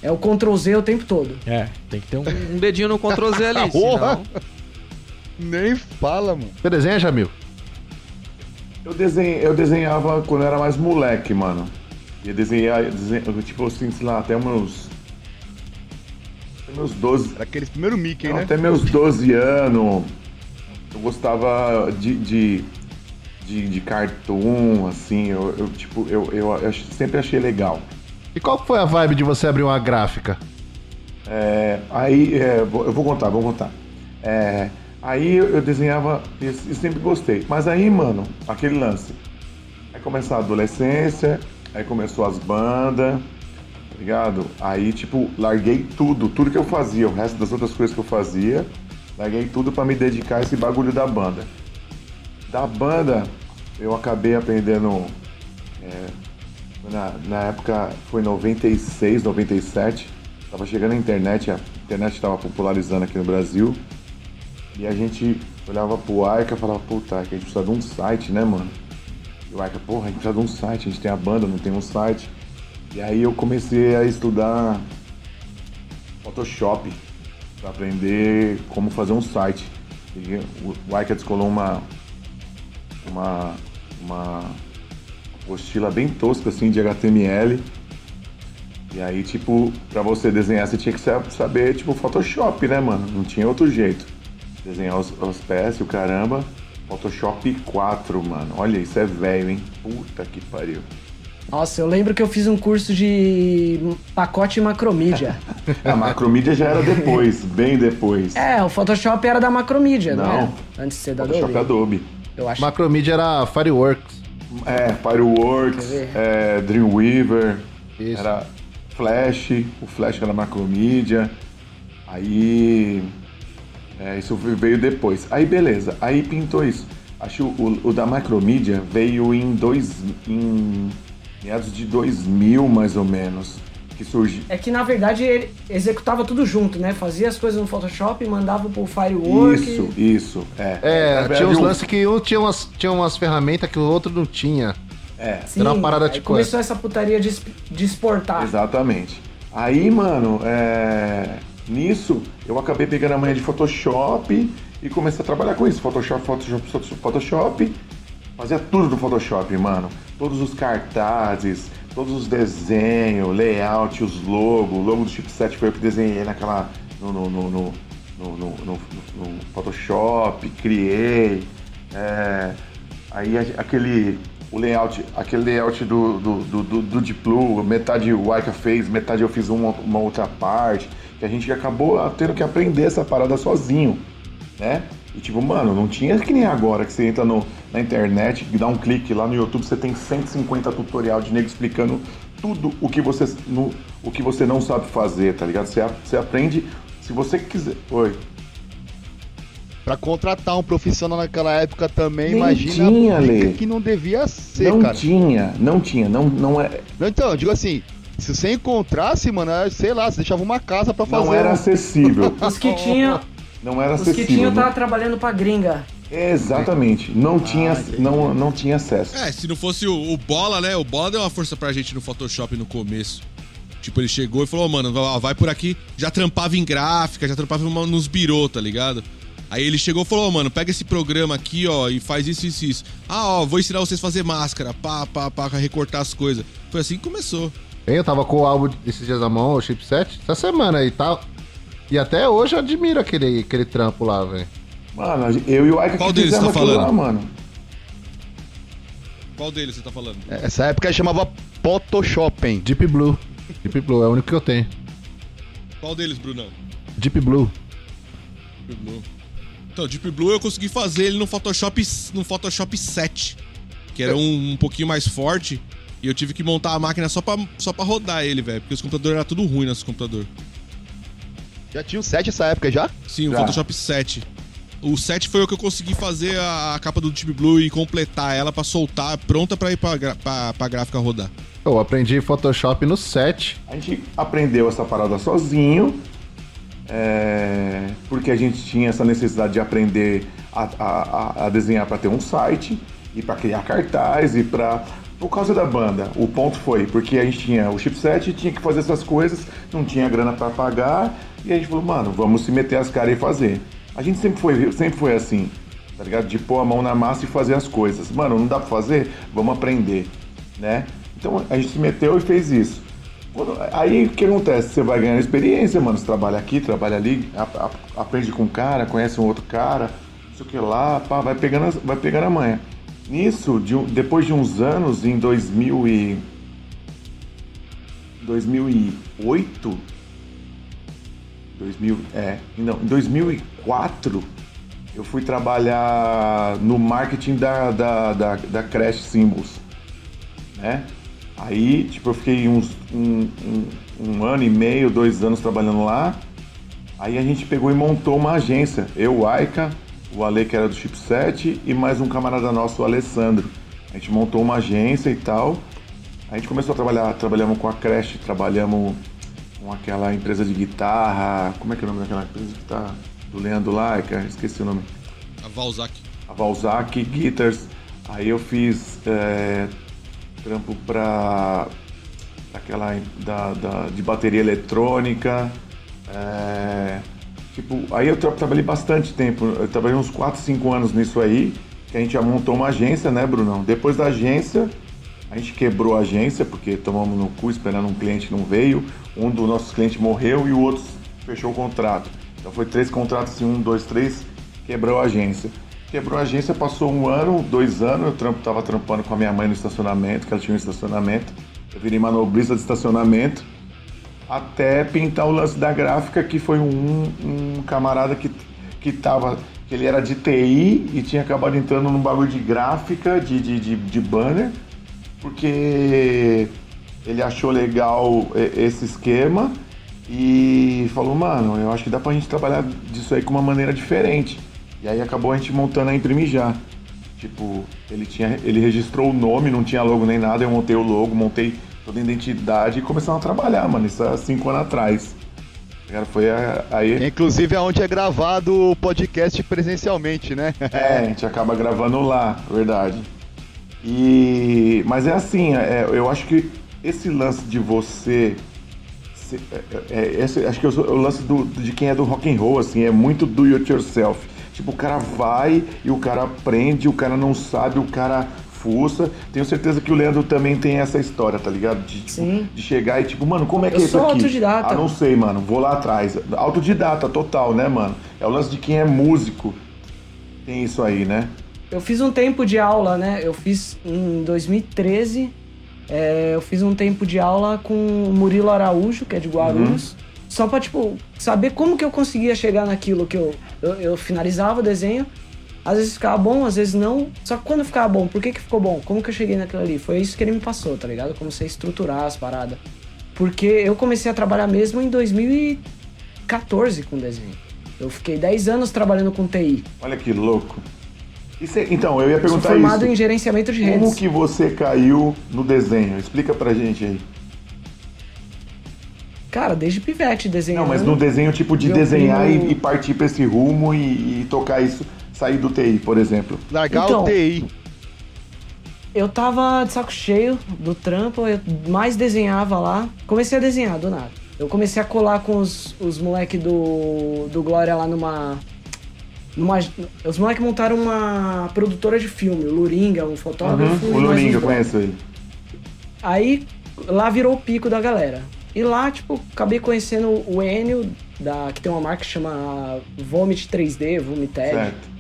É o Ctrl Z o tempo todo. É, tem que ter um, um dedinho no Ctrl Z ali, Porra! senão... Nem fala, mano. Você desenha, Jamil? Eu, desenho, eu desenhava quando eu era mais moleque, mano. Ia desenhar, desenhar tipo assim, sei lá, até meus. Até meus 12. Era aquele primeiro Mickey, não, né? Até meus 12 anos. Eu gostava de. de, de, de cartoon, assim. Eu, eu, tipo, eu, eu, eu sempre achei legal. E qual foi a vibe de você abrir uma gráfica? É, aí, é, eu vou contar, vou contar. É, aí eu, desenhava e sempre gostei. Mas aí, mano, aquele lance. Aí começou a adolescência, aí começou as bandas, tá ligado? Aí, tipo, larguei tudo, tudo que eu fazia, o resto das outras coisas que eu fazia, larguei tudo pra me dedicar a esse bagulho da banda. Da banda, eu acabei aprendendo. é, na, na época foi 96, 97. Tava chegando a internet, a internet tava popularizando aqui no Brasil. E a gente olhava pro Aika e falava, puta, a gente precisa de um site, né, mano? E o Aika, porra, a gente precisa de um site, a gente tem a banda, não tem um site. E aí eu comecei a estudar Photoshop para aprender como fazer um site. E o- Aika descolou uma uma uma apostila bem tosca assim de HTML. E aí, tipo, pra você desenhar, você tinha que sa- saber, tipo, Photoshop, né, mano? Não tinha outro jeito. Desenhar os, os pés e o caramba. Photoshop 4, mano. Olha, isso é velho, hein? Puta que pariu. Nossa, eu lembro que eu fiz um curso de pacote macromídia. A macromídia já era depois, bem depois. é, o Photoshop era da macromídia, não, Não. era? Antes de ser da Photoshop Adobe. Adobe. Eu acho. Macromedia era Fireworks. É, Fireworks, é, Dreamweaver, Isso. era Flash, o Flash era macromídia. Aí. é, isso veio depois. Aí beleza, aí pintou isso. Acho que o, o da macromídia veio em dois. em meados de 2000 mais ou menos. Que surgiu. É que na verdade ele executava tudo junto, né? Fazia as coisas no Photoshop, mandava pro Firework. Isso, isso. É, É, Na verdade, tinha uns o- lances que um tinha umas, tinha umas ferramentas que o outro não tinha. É, Sim, Era uma parada aí tipo começou essa putaria de, de exportar. Exatamente. Aí, mano, é, nisso eu acabei pegando a manha de Photoshop e comecei a trabalhar com isso. Photoshop, Photoshop, Photoshop, Photoshop. Fazia tudo do Photoshop, mano. Todos os cartazes, todos os desenhos, layout, os logos. O logo do chipset foi eu que desenhei naquela. no, no, no, no, no, no- no- no Photoshop, criei. É, aí aquele. O layout, aquele layout do, do, do, do, do metade o Aika fez, metade eu fiz uma, uma outra parte, que a gente acabou tendo que aprender essa parada sozinho, né? E tipo, mano, não tinha que nem agora, que você entra no, na internet, dá um clique lá no YouTube, você tem 150 tutorial de nego explicando tudo o que você, no, o que você não sabe fazer, tá ligado? Você, você aprende, se você quiser... Oi. Pra contratar um profissional naquela época também, Nem imagina tinha, Lê. que não devia ser, não cara. tinha, não tinha, não, não, é, Não, Então, eu digo assim, se você encontrasse, mano, era, sei lá, você deixava uma casa pra fazer. não era acessível. Os que tinham, Não era os que acessível. tinham não- tava trabalhando pra gringa. Exatamente. Não, tinha, entendi. não, não tinha acesso. É, se não fosse o, o Bola, né? O Bola deu uma força pra gente no Photoshop no começo. Tipo, ele chegou e falou, "Ó, mano, vai, vai por aqui. Já trampava em gráfica, já trampava nos birô, tá ligado? Aí ele chegou e falou, "Ó, mano, pega esse programa aqui, ó, e faz isso, isso, isso. Ah, ó, vou ensinar vocês a fazer máscara, pá, pá, pá, recortar as coisas. Foi assim que começou. Hein, Eu tava com o álbum esses dias na mão, o chipset, essa semana aí, tá? E até hoje eu admiro aquele, aquele trampo lá, velho. Mano, eu e o Aika Qual que deles fizemos tá falando? lá, mano. Qual deles você tá falando? Essa época chamava Photoshopping. Deep Blue. Deep Blue, é o único que eu tenho. Qual deles, Brunão? Deep Blue. Deep Blue. Então, Deep Blue eu consegui fazer ele no Photoshop, no Photoshop 7, que era um, um pouquinho mais forte. E eu tive que montar a máquina só pra, só pra rodar ele, velho. Porque os computadores eram tudo ruim nosso computador. Já tinha o 7 essa época já? Sim, o Já. Photoshop 7. O 7 foi o que eu consegui fazer a, a capa do Deep Blue e completar ela pra soltar, pronta pra ir pra, pra, pra gráfica rodar. Eu aprendi Photoshop no 7. A gente aprendeu essa parada sozinho, é, porque a gente tinha essa necessidade de aprender a, a- a- a desenhar para ter um site e para criar cartaz e para por causa da banda. O ponto foi porque a gente tinha o chipset, tinha que fazer essas coisas, não tinha grana para pagar e a gente falou, mano, vamos se meter as caras e fazer. A gente sempre foi, sempre foi assim, tá ligado? De pôr a mão na massa e fazer as coisas. Mano, não dá pra fazer? Vamos aprender, né? Então a gente se meteu e fez isso. Aí o que acontece? Você vai ganhando experiência, mano. Você trabalha aqui, trabalha ali, aprende com um cara, conhece um outro cara, não sei o que lá, pá, vai pegando, as- vai pegando a manha. Nisso, de depois de uns anos, em 2000 e 2008, 2000, é, não, em 2004, eu fui trabalhar no marketing da, da, da, da Crash Symbols, né? Aí, tipo, eu fiquei uns um, um, um ano e meio, dois anos trabalhando lá. Aí a gente pegou e montou uma agência. Eu, o Aika, o Ale, que era do Chipset, e mais um camarada nosso, o Alessandro. A gente montou uma agência e tal. A gente começou a trabalhar, trabalhamos com a Crash, trabalhamos com aquela empresa de guitarra. Como é que é o nome daquela empresa de guitarra? Do Leandro Laika, esqueci o nome A Valzac. a Valzac Guitars. Aí eu fiz é, trampo pra aquela da, da- de bateria eletrônica. é, tipo, aí eu tra- trabalhei bastante tempo. Eu trabalhei uns 4, 5 anos nisso aí. Que a gente já montou uma agência, né, Brunão? Depois da agência, a gente quebrou a agência, porque tomamos no cu esperando um cliente que não veio. Um dos nossos clientes morreu e o outro fechou o contrato. Então foi três contratos, assim, um, dois, três, quebrou a agência. Quebrou a agência, passou um ano, dois anos, eu trampo, tava trampando com a minha mãe no estacionamento, que ela tinha um estacionamento. Eu virei manobrista de estacionamento, até pintar o lance da gráfica, que foi um, um camarada que, que tava. que ele era de TI e tinha acabado entrando num bagulho de gráfica, de, de, de, de banner, porque ele achou legal e- esse esquema e falou, mano, eu acho que dá pra gente trabalhar disso aí com uma maneira diferente. E aí acabou a gente montando a Imprimir Já. Tipo, ele, tinha, ele registrou o nome, não tinha logo nem nada, eu montei o logo, montei toda a identidade e começamos a trabalhar, mano, isso há cinco anos atrás. Cara, foi a- aí. Inclusive é onde é gravado o podcast presencialmente, né? É, a gente acaba gravando lá, verdade. E mas é assim, é, eu acho que esse lance de você se- é, é, esse, acho que eu sou- o lance do, de quem é do rock and roll assim, é muito do it yourself. Tipo, o cara vai e o cara aprende, o cara não sabe, o cara fuça. Tenho certeza que o Leandro também tem essa história, tá ligado? De, tipo, Sim. de chegar e tipo, mano, como é que Eu é isso sou aqui? autodidata. Ah, não sei, mano, vou lá atrás. Autodidata total, né, mano? É o lance de quem é músico. Tem isso aí, né? Eu fiz um tempo de aula, né? Eu fiz em 2013. é, eu fiz um tempo de aula com o Murilo Araújo, que é de Guarulhos. só pra, tipo, saber como que eu conseguia chegar naquilo que eu, eu, eu finalizava o desenho. Às vezes ficava bom, às vezes não. Só que quando ficava bom, por que que ficou bom? Como que eu cheguei naquilo ali? Foi isso que ele me passou, tá ligado? Comecei a estruturar as paradas. Porque eu comecei a trabalhar mesmo em 2014 com desenho. Eu fiquei 10 anos trabalhando com TI. Olha que louco. E cê- então, eu ia Sou perguntar formado isso. em gerenciamento de Como redes. que você caiu no desenho? Explica pra gente aí. Cara, desde pivete desenhando. Não, mas no desenho tipo de desenhar primo- e, e partir pra esse rumo e, e tocar isso, sair do TI, por exemplo. Largar Então, o TI. Eu tava de saco cheio do trampo, eu mais desenhava lá. Comecei a desenhar do nada. Eu comecei a colar com os, os moleque do, do Glória lá numa. Numa os moleques montaram uma produtora de filme, o Luringa, um fotógrafo. Uhum, o Luringa, dois. conheço ele. Aí lá virou o pico da galera. E lá, tipo, acabei conhecendo o Enio, da, que tem uma marca que chama Vomit 3D, Vomited. Certo.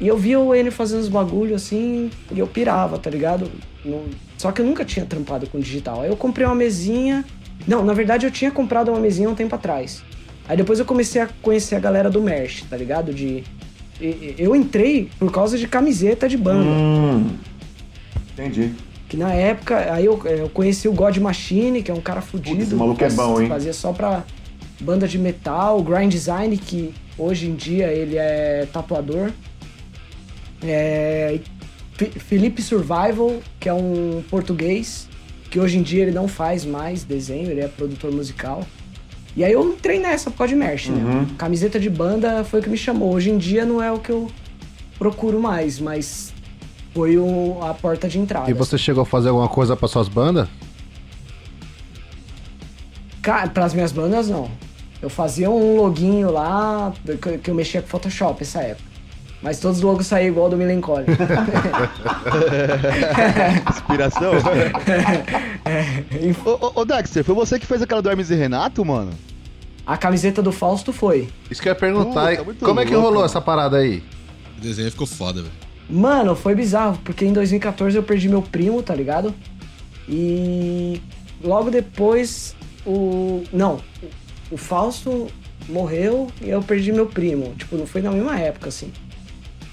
E eu via o Enio fazendo os bagulho assim, e eu pirava, tá ligado? Não- Só que eu nunca tinha trampado com digital. Aí eu comprei uma mesinha. Não, na verdade eu tinha comprado uma mesinha um tempo atrás. Aí depois eu comecei a conhecer a galera do Merch, tá ligado? De. Eu entrei por causa de camiseta de banda. Hum, entendi. Que na época, aí eu, eu conheci o God Machine, que é um cara fudido. Putz, esse maluco é bom, hein? Fazia só pra banda de metal, Grind Design, que hoje em dia ele é tatuador. É, Felipe Survival, que é um português, que hoje em dia ele não faz mais desenho, ele é produtor musical. E aí eu entrei nessa por causa de merch, Uhum. né? Camiseta de banda foi o que me chamou. Hoje em dia não é o que eu procuro mais, mas foi o- a porta de entrada. E você chegou a fazer alguma coisa pra suas bandas? Cara, pras minhas bandas, não. Eu fazia um loginho lá, que que eu mexia com Photoshop essa época. Mas todos os logos saíam igual do Milencolin. Inspiração? ô, ô, ô, Dexter, foi você que fez aquela do Hermes e Renato, mano? A camiseta do Fausto foi. Isso que eu ia perguntar. Puta, muito como é que louco, rolou essa parada aí? O desenho ficou foda, velho. Mano, foi bizarro, porque em 2014 eu perdi meu primo, tá ligado? E logo depois o. Não, o- o Fausto morreu e eu perdi meu primo. Tipo, não foi na mesma época, assim.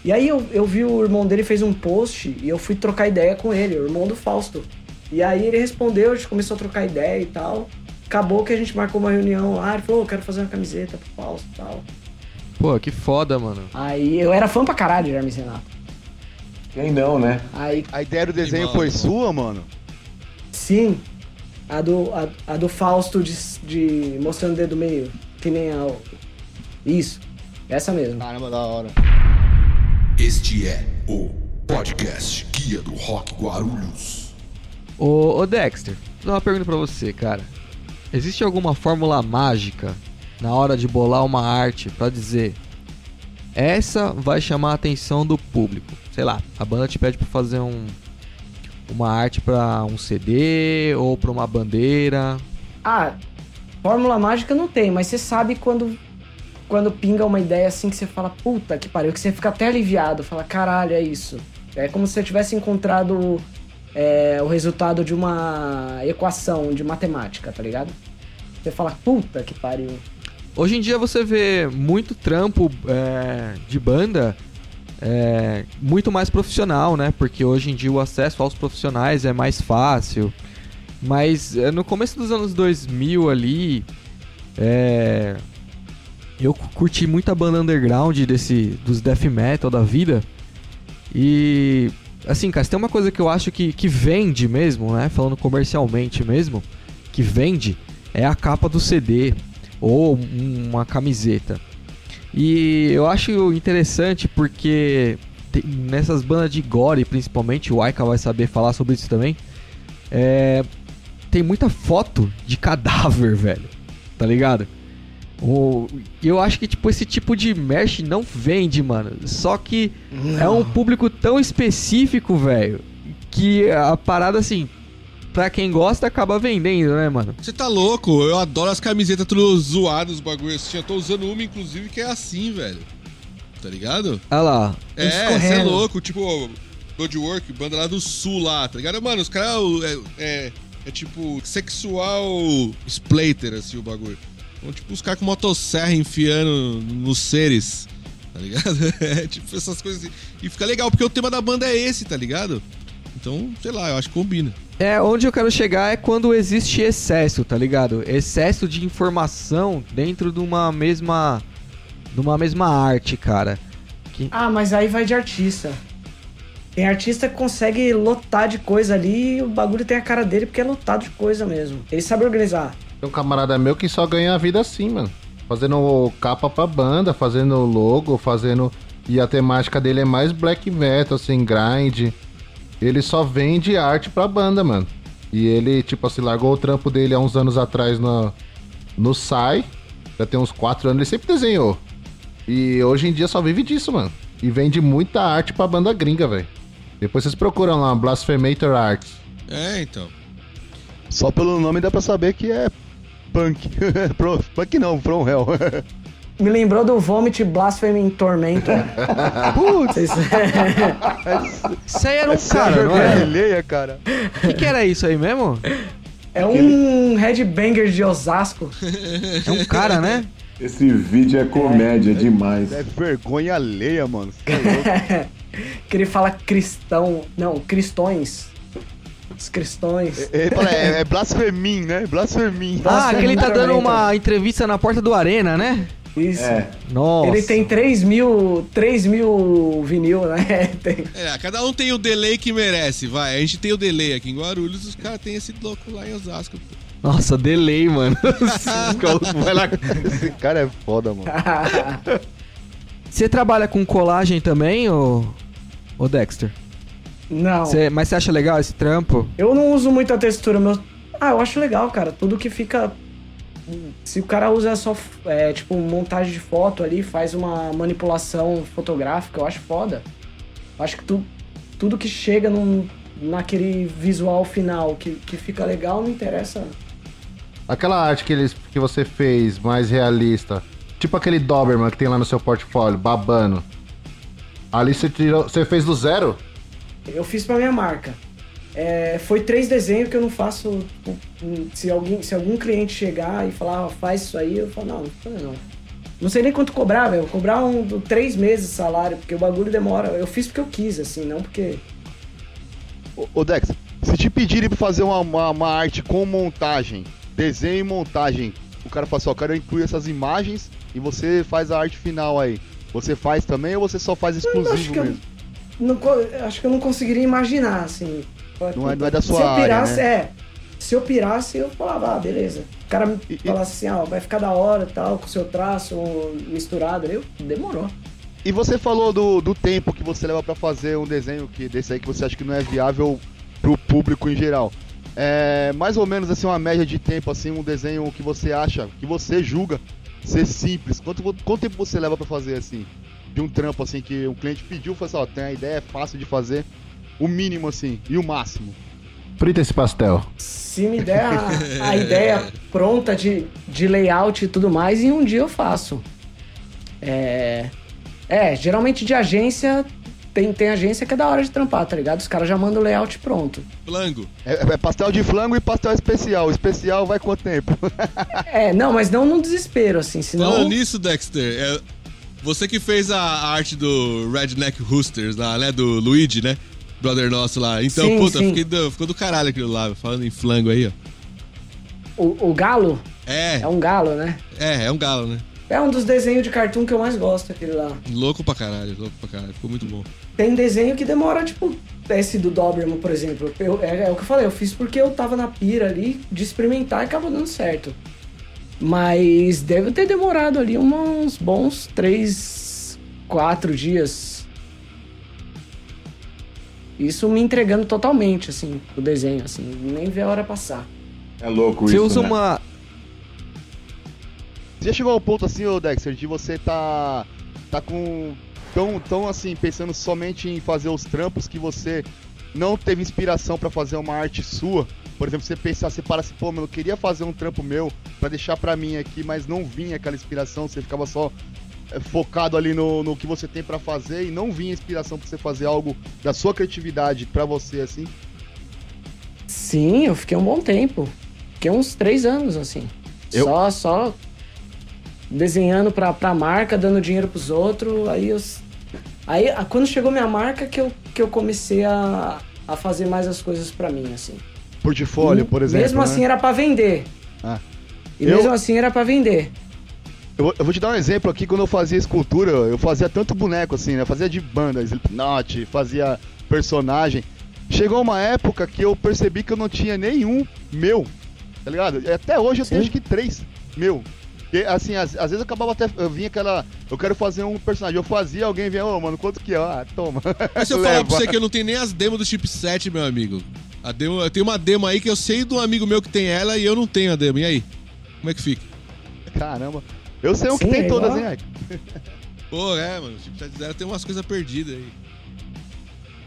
E aí eu, eu vi o irmão dele fez um post e eu fui trocar ideia com ele, o irmão do Fausto. E aí ele respondeu, a gente começou a trocar ideia e tal. Acabou que a gente marcou uma reunião lá, ele falou, "Ô, eu quero fazer uma camiseta pro Fausto e tal. Pô, que foda, mano. Aí eu era fã pra caralho de Hermes e Renato. Quem não, né? Aí A ideia do desenho foi animal. sua, mano? Sim. A do, a, a do Fausto de, de mostrando o dedo meio. Que nem a. Isso. Essa mesmo. Caramba, da hora. Este é o podcast Guia do Rock Guarulhos. Ô, ô Dexter, vou dar uma pergunta pra você, cara. Existe alguma fórmula mágica na hora de bolar uma arte pra dizer essa vai chamar a atenção do público? Sei lá, a banda te pede pra fazer um uma arte pra um CD ou pra uma bandeira. Ah, fórmula mágica não tem, mas você sabe quando. Quando pinga uma ideia assim que você fala, puta que pariu, que você fica até aliviado, fala, caralho, é isso. É como se você tivesse encontrado é, o resultado de uma equação de matemática, tá ligado? Você fala, puta que pariu. Hoje em dia você vê muito trampo é, de banda é, muito mais profissional, né? Porque hoje em dia o acesso aos profissionais é mais fácil. Mas é, no começo dos anos 2000 ali, é, eu cu- curti muita banda underground desse, dos death metal da vida. E assim, cara, se tem uma coisa que eu acho que, que vende mesmo, né? Falando comercialmente mesmo, que vende é a capa do CD ou um- uma camiseta. E eu acho interessante porque tem- nessas bandas de gore, principalmente, o Aika vai saber falar sobre isso também. é, tem muita foto de cadáver, velho. Tá ligado? O, eu acho que tipo esse tipo de merch não vende, mano. Só que é um público tão específico, velho, que a parada assim, pra quem gosta acaba vendendo, né, mano? Você tá louco? Eu adoro as camisetas tudo zoadas, os bagulhos assim. Eu tô usando uma, inclusive, que é assim, velho. Tá ligado? Olha lá. É, você é louco. Tipo, Roadwork, banda lá do sul lá, tá ligado? Mano, os caras é, é, é tipo sexual splater, assim, o bagulho. Então, tipo, os caras com motosserra enfiando nos seres, tá ligado? É tipo essas coisas assim. E fica legal, porque o tema da banda é esse, tá ligado? Então, sei lá, eu acho que combina. É, onde eu quero chegar é quando existe excesso, tá ligado? Excesso de informação dentro de uma mesma. de uma mesma arte, cara. Ah, mas aí vai de artista. Tem artista que consegue lotar de coisa ali e o bagulho tem a cara dele porque é lotado de coisa mesmo. Ele sabe organizar. Tem um camarada meu que só ganha a vida assim, mano. Fazendo capa pra banda, fazendo logo, fazendo. E a temática dele é mais black metal, assim, grind. Ele só vende arte pra banda, mano. E ele, tipo assim, largou o trampo dele há uns anos atrás no, no SAI. Já tem uns 4 anos, ele sempre desenhou. E hoje em dia só vive disso, mano. E vende muita arte pra banda gringa, velho. Depois vocês procuram lá, Blasphemator Arts. É, então. Só pelo nome dá pra saber que é punk. Pro- punk não, From Hell. Me lembrou do Vomit Blasphemy Tormentor. Putz! Isso aí era um Essa cara, não vergonha é? alheia, cara. O que, que era isso aí mesmo? É um headbanger de Osasco. É um cara, né? Esse vídeo é comédia demais. É vergonha alheia, mano. É louco. Que ele fala cristão. Não, cristões. Os cristões. Ele fala, é, é blasfemim, né? Blasfemim. Ah, que ele tá dando uma entrevista na porta do Arena, né? Isso. É. Nossa. Ele tem 3 mil, 3 mil vinil, né? Tem. É, cada um tem o delay que merece, vai. A gente tem o delay aqui em Guarulhos, os caras têm esse louco lá em Osasco. pô. Nossa, delay, mano. Vai lá. Esse cara é foda, mano. Você trabalha com colagem também, ô, ô Dexter? Não. Cê- mas você acha legal esse trampo? Eu não uso muito a textura. Meu... Ah, eu acho legal, cara. Tudo que fica. Se o cara usa só, é, tipo, montagem de foto ali, faz uma manipulação fotográfica, eu acho foda. Eu acho que tu... tudo que chega num... naquele visual final que, que fica legal não interessa. Aquela arte que, eles, que você fez mais realista, tipo aquele Doberman que tem lá no seu portfólio, babano. Ali você, tirou, você fez do zero? Eu fiz pra minha marca. É, foi três desenhos que eu não faço. hum, Se, alguém, se algum cliente chegar e falar, "Ah, faz isso aí, eu falo, não, não faz não. Não sei nem quanto cobrar, velho. Cobrar um, três meses de salário, porque o bagulho demora. Eu fiz porque eu quis, assim, não porque. Ô, ô, Dex, se te pedirem pra fazer uma, uma, uma arte com montagem, desenho e montagem, o cara fala assim, ó, eu quero incluir essas imagens e você faz a arte final aí. Você faz também ou você só faz acho exclusivo que eu- mesmo? Não, acho que eu não conseguiria imaginar, assim. Não é- não é da sua se eu área, pirasse, né? é. Se eu pirasse, eu falava, ah, beleza. O cara me E- falasse assim, ó, vai ficar da hora tal, com o seu traço misturado. Eu, demorou. E você falou do, do tempo que você leva pra fazer um desenho que desse aí que você acha que não é viável pro público em geral. É mais ou menos assim uma média de tempo assim, um desenho que você acha, que você julga ser simples. Quanto, quanto tempo você leva pra fazer assim? De um trampo assim que o cliente pediu, falou assim, ó, tem a ideia, é fácil de fazer. O mínimo assim, e o máximo. Frita esse pastel. Se me der a, a ideia pronta de, de layout e tudo mais, em um dia eu faço. É, é, geralmente de agência, tem, tem agência que é da hora de trampar, tá ligado? Os caras já mandam o layout pronto. Flango. É, é pastel de flango e pastel especial. O especial vai quanto tempo? É, não, mas não num desespero, assim, senão... Falando nisso, Dexter, é, você que fez a arte do Redneck Roosters lá, né? Do Luigi, né? Brother nosso lá. Então, Sim, puta, sim. do- ficou do caralho aquilo lá, falando em flango aí, ó. O, o galo É, é um galo, né? é, é um galo, né? É um dos desenhos de cartoon que eu mais gosto, aquele lá. Louco pra caralho, louco pra caralho. Ficou muito bom. Tem desenho que demora, tipo, esse do Doberman, por exemplo. Eu, é, é o que eu falei, eu fiz porque eu tava na pira ali de experimentar e acabou dando certo. Mas deve ter demorado ali uns bons três, quatro dias. Isso me entregando totalmente, assim, o desenho, assim, nem ver a hora passar. É louco Você isso, usa né? uma. Você já chegou ao ponto assim, ô Dexter, de você tá. tá com. tão, tão assim, pensando somente em fazer os trampos que você não teve inspiração pra fazer uma arte sua? Por exemplo, você pensar, você para assim, pô, mano, eu queria fazer um trampo meu pra deixar pra mim aqui, mas não vinha aquela inspiração, você ficava só é, focado ali no, no que você tem pra fazer e não vinha inspiração pra você fazer algo da sua criatividade pra você, assim. Sim, eu fiquei um bom tempo. Fiquei uns três anos, assim. Eu- Só, só desenhando pra, pra marca, dando dinheiro pros outros. Aí eu. Aí quando chegou minha marca que eu, que eu comecei a, a fazer mais as coisas pra mim, assim. Portfólio, E por exemplo. Mesmo né? assim era pra vender. Ah. E Eu- mesmo assim era pra vender. Eu, vou- eu vou te dar um exemplo aqui, quando eu fazia escultura, eu fazia tanto boneco assim, né? Eu fazia de banda, Slipknot, fazia personagem. Chegou uma época que eu percebi que eu não tinha nenhum meu, tá ligado? Até hoje eu tenho Sim. acho que três meu. E, assim, às, às vezes eu acabava até, eu vinha aquela, eu quero fazer um personagem, eu fazia, alguém vinha, ô mano, quanto que é? Ah, toma. Mas se eu falar pra você que eu não tenho nem as demos do chipset, meu amigo. A demo, eu tenho uma demo aí que eu sei de um amigo meu que tem ela e eu não tenho a demo. E aí? Como é que fica? Caramba. Eu sei um que Sim, tem é todas, hein? Pô, é, mano. O chipset zero tem umas coisas perdidas aí.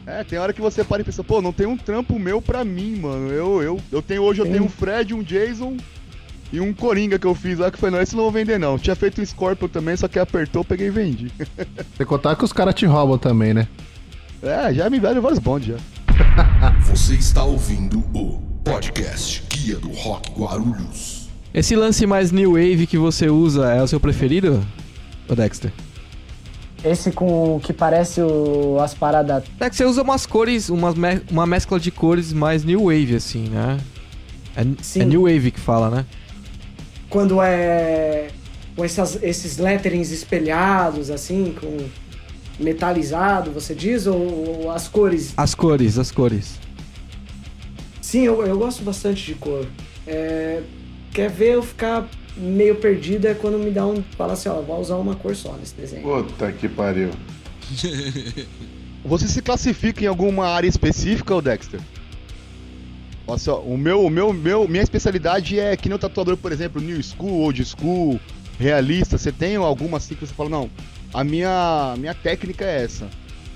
É, tem hora que você para e pensa, pô, não tem um trampo meu pra mim, mano. Eu, eu, eu tenho hoje, eu Sim. tenho um Fred, um Jason e um Coringa que eu fiz lá que foi, não, esse não vou vender não. Tinha feito um Scorpion também, só que apertou, peguei e vendi. Sem contar que os caras te roubam também, né? É, já me deram vários bondes já. Você está ouvindo o podcast Guia do Rock Guarulhos. Esse lance mais new wave que você usa é o seu preferido, ô Dexter? Esse com o que parece o- as paradas. É que você usa umas cores, umas me- uma mescla de cores mais new wave, assim, né? É, Sim. é new wave que fala, né? Quando é. Com essas, esses letterings espelhados, assim, com metalizado, você diz? Ou, ou as cores? As cores, as cores. Sim, eu, eu gosto bastante de cor. É, quer ver eu ficar meio perdido é quando me dá um. Fala assim, ó, vou usar uma cor só nesse desenho. Puta que pariu. Você se classifica em alguma área específica, ô Dexter? Nossa, ó, o meu, o meu, meu, minha especialidade é que nem o tatuador, por exemplo, new school, old school, realista. Você tem alguma assim que você fala, não, a minha, minha técnica é essa.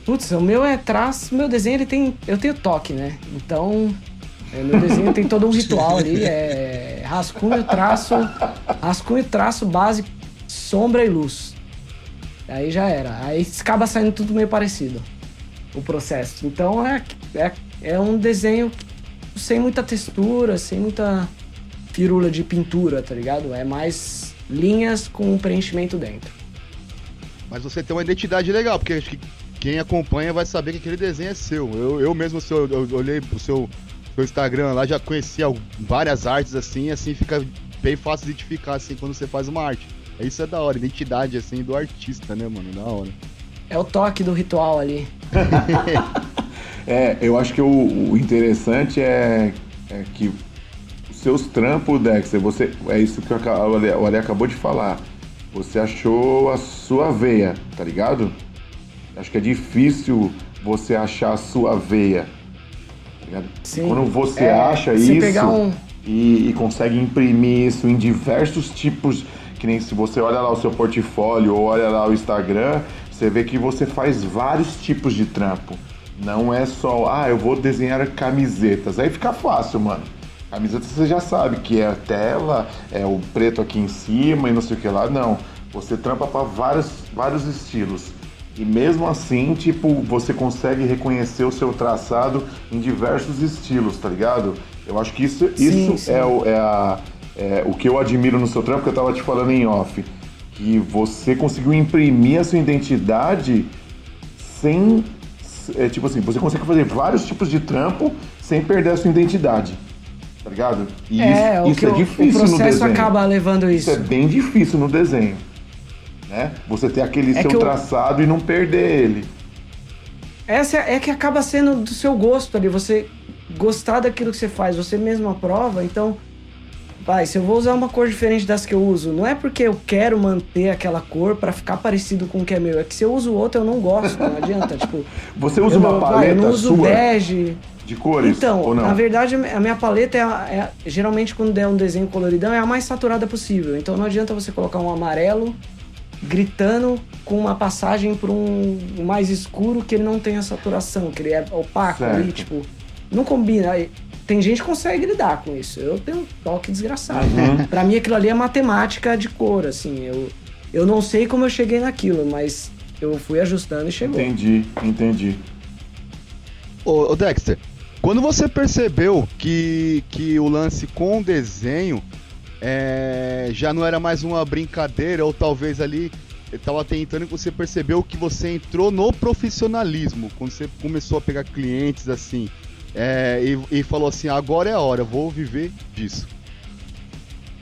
Putz, o meu é traço. Meu desenho ele tem. Eu tenho toque, né? Então. é, meu desenho tem todo um ritual ali. É rascunho, traço. Rascunho, traço, base, sombra e luz. Aí já era. Aí acaba saindo tudo meio parecido. O processo. Então é, é, é um desenho sem muita textura, sem muita firula de pintura, tá ligado? É mais linhas com um preenchimento dentro. Mas você tem uma identidade legal, porque acho que quem acompanha vai saber que aquele desenho é seu. Eu, eu mesmo, se eu, eu olhei pro seu, seu Instagram lá, já conheci várias artes assim, e assim fica bem fácil de identificar assim quando você faz uma arte. Isso é da hora, identidade assim do artista, né, mano? Da hora. É o toque do ritual ali. É, eu acho que o, o interessante é, é que os seus trampos, Dexter, você, é isso que o Ale, o Ale acabou de falar. Você achou a sua veia, tá ligado? Acho que é difícil você achar a sua veia. tá ligado? Sim. Quando você É, acha isso um- e, e consegue imprimir isso em diversos tipos, que nem se você olha lá o seu portfólio ou olha lá o Instagram, você vê que você faz vários tipos de trampo. Não é só, ah, eu vou desenhar camisetas. Aí fica fácil, mano. Camiseta você já sabe que é a tela, é o preto aqui em cima e não sei o que lá. Não. Você trampa para vários, vários estilos. E mesmo assim, tipo, você consegue reconhecer o seu traçado em diversos estilos, tá ligado? Eu acho que isso, Sim, isso sim. É, o, é, a- é o que eu admiro no seu trampo, que eu tava te falando em off. Que você conseguiu imprimir a sua identidade sem. É, tipo assim, você consegue fazer vários tipos de trampo sem perder a sua identidade. Tá ligado? E é, isso, o isso é o- difícil o no processo acaba levando Isso isso. é bem difícil no desenho. Né? Você ter aquele É seu que eu- traçado e não perder ele. Essa é é que acaba sendo do seu gosto ali, você gostar daquilo que você faz, você mesmo aprova, então, vai, se eu vou usar uma cor diferente das que eu uso, não é porque eu quero manter aquela cor pra ficar parecido com o que é meu, é que se eu uso outra eu não gosto, não adianta, tipo, Você usa eu uma não, vai, paleta eu não uso sua bege. De cores Então, ou não? na verdade, a minha paleta é, é geralmente quando der um desenho coloridão é a mais saturada possível. Então não adianta você colocar um amarelo gritando com uma passagem para um mais escuro que ele não tem a saturação, que ele é opaco ali, Certo. tipo, não combina. Tem gente que consegue lidar com isso. Eu tenho um toque desgraçado. Uhum. Pra mim aquilo ali é matemática de cor, assim. Eu, eu não sei como eu cheguei naquilo, mas eu fui ajustando e chegou. Entendi, entendi. Ô, ô, Dexter, quando você percebeu que, que o lance com o desenho é, já não era mais uma brincadeira, ou talvez ali ele tava tentando que você percebeu que você entrou no profissionalismo, quando você começou a pegar clientes assim, é, e, e falou assim, agora é a hora, vou viver disso.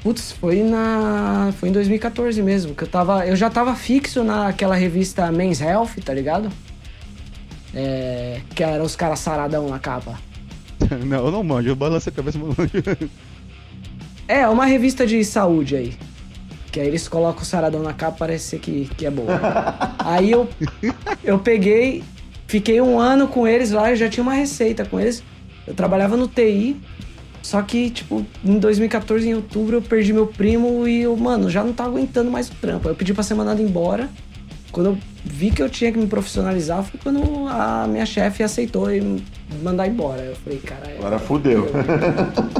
Putz, foi na. Foi em 2014 mesmo, que eu tava. Eu já tava fixo naquela revista Men's Health, tá ligado? É, que eram os caras saradão na capa. Não, eu não manjo, eu balanço a cabeça, mas manjo. É, uma revista de saúde aí. Que aí eles colocam o saradão na capa, parece que, que é boa. aí eu, eu peguei, fiquei um ano com eles lá, eu já tinha uma receita com eles. Eu trabalhava no TI, só que, tipo, em 2014, em outubro, eu perdi meu primo e eu, mano, já não tava aguentando mais o trampo. Eu pedi pra ser mandado embora. Quando eu vi que eu tinha que me profissionalizar, foi quando a minha chefe aceitou e mandar embora. Eu falei, cara. Agora fudeu.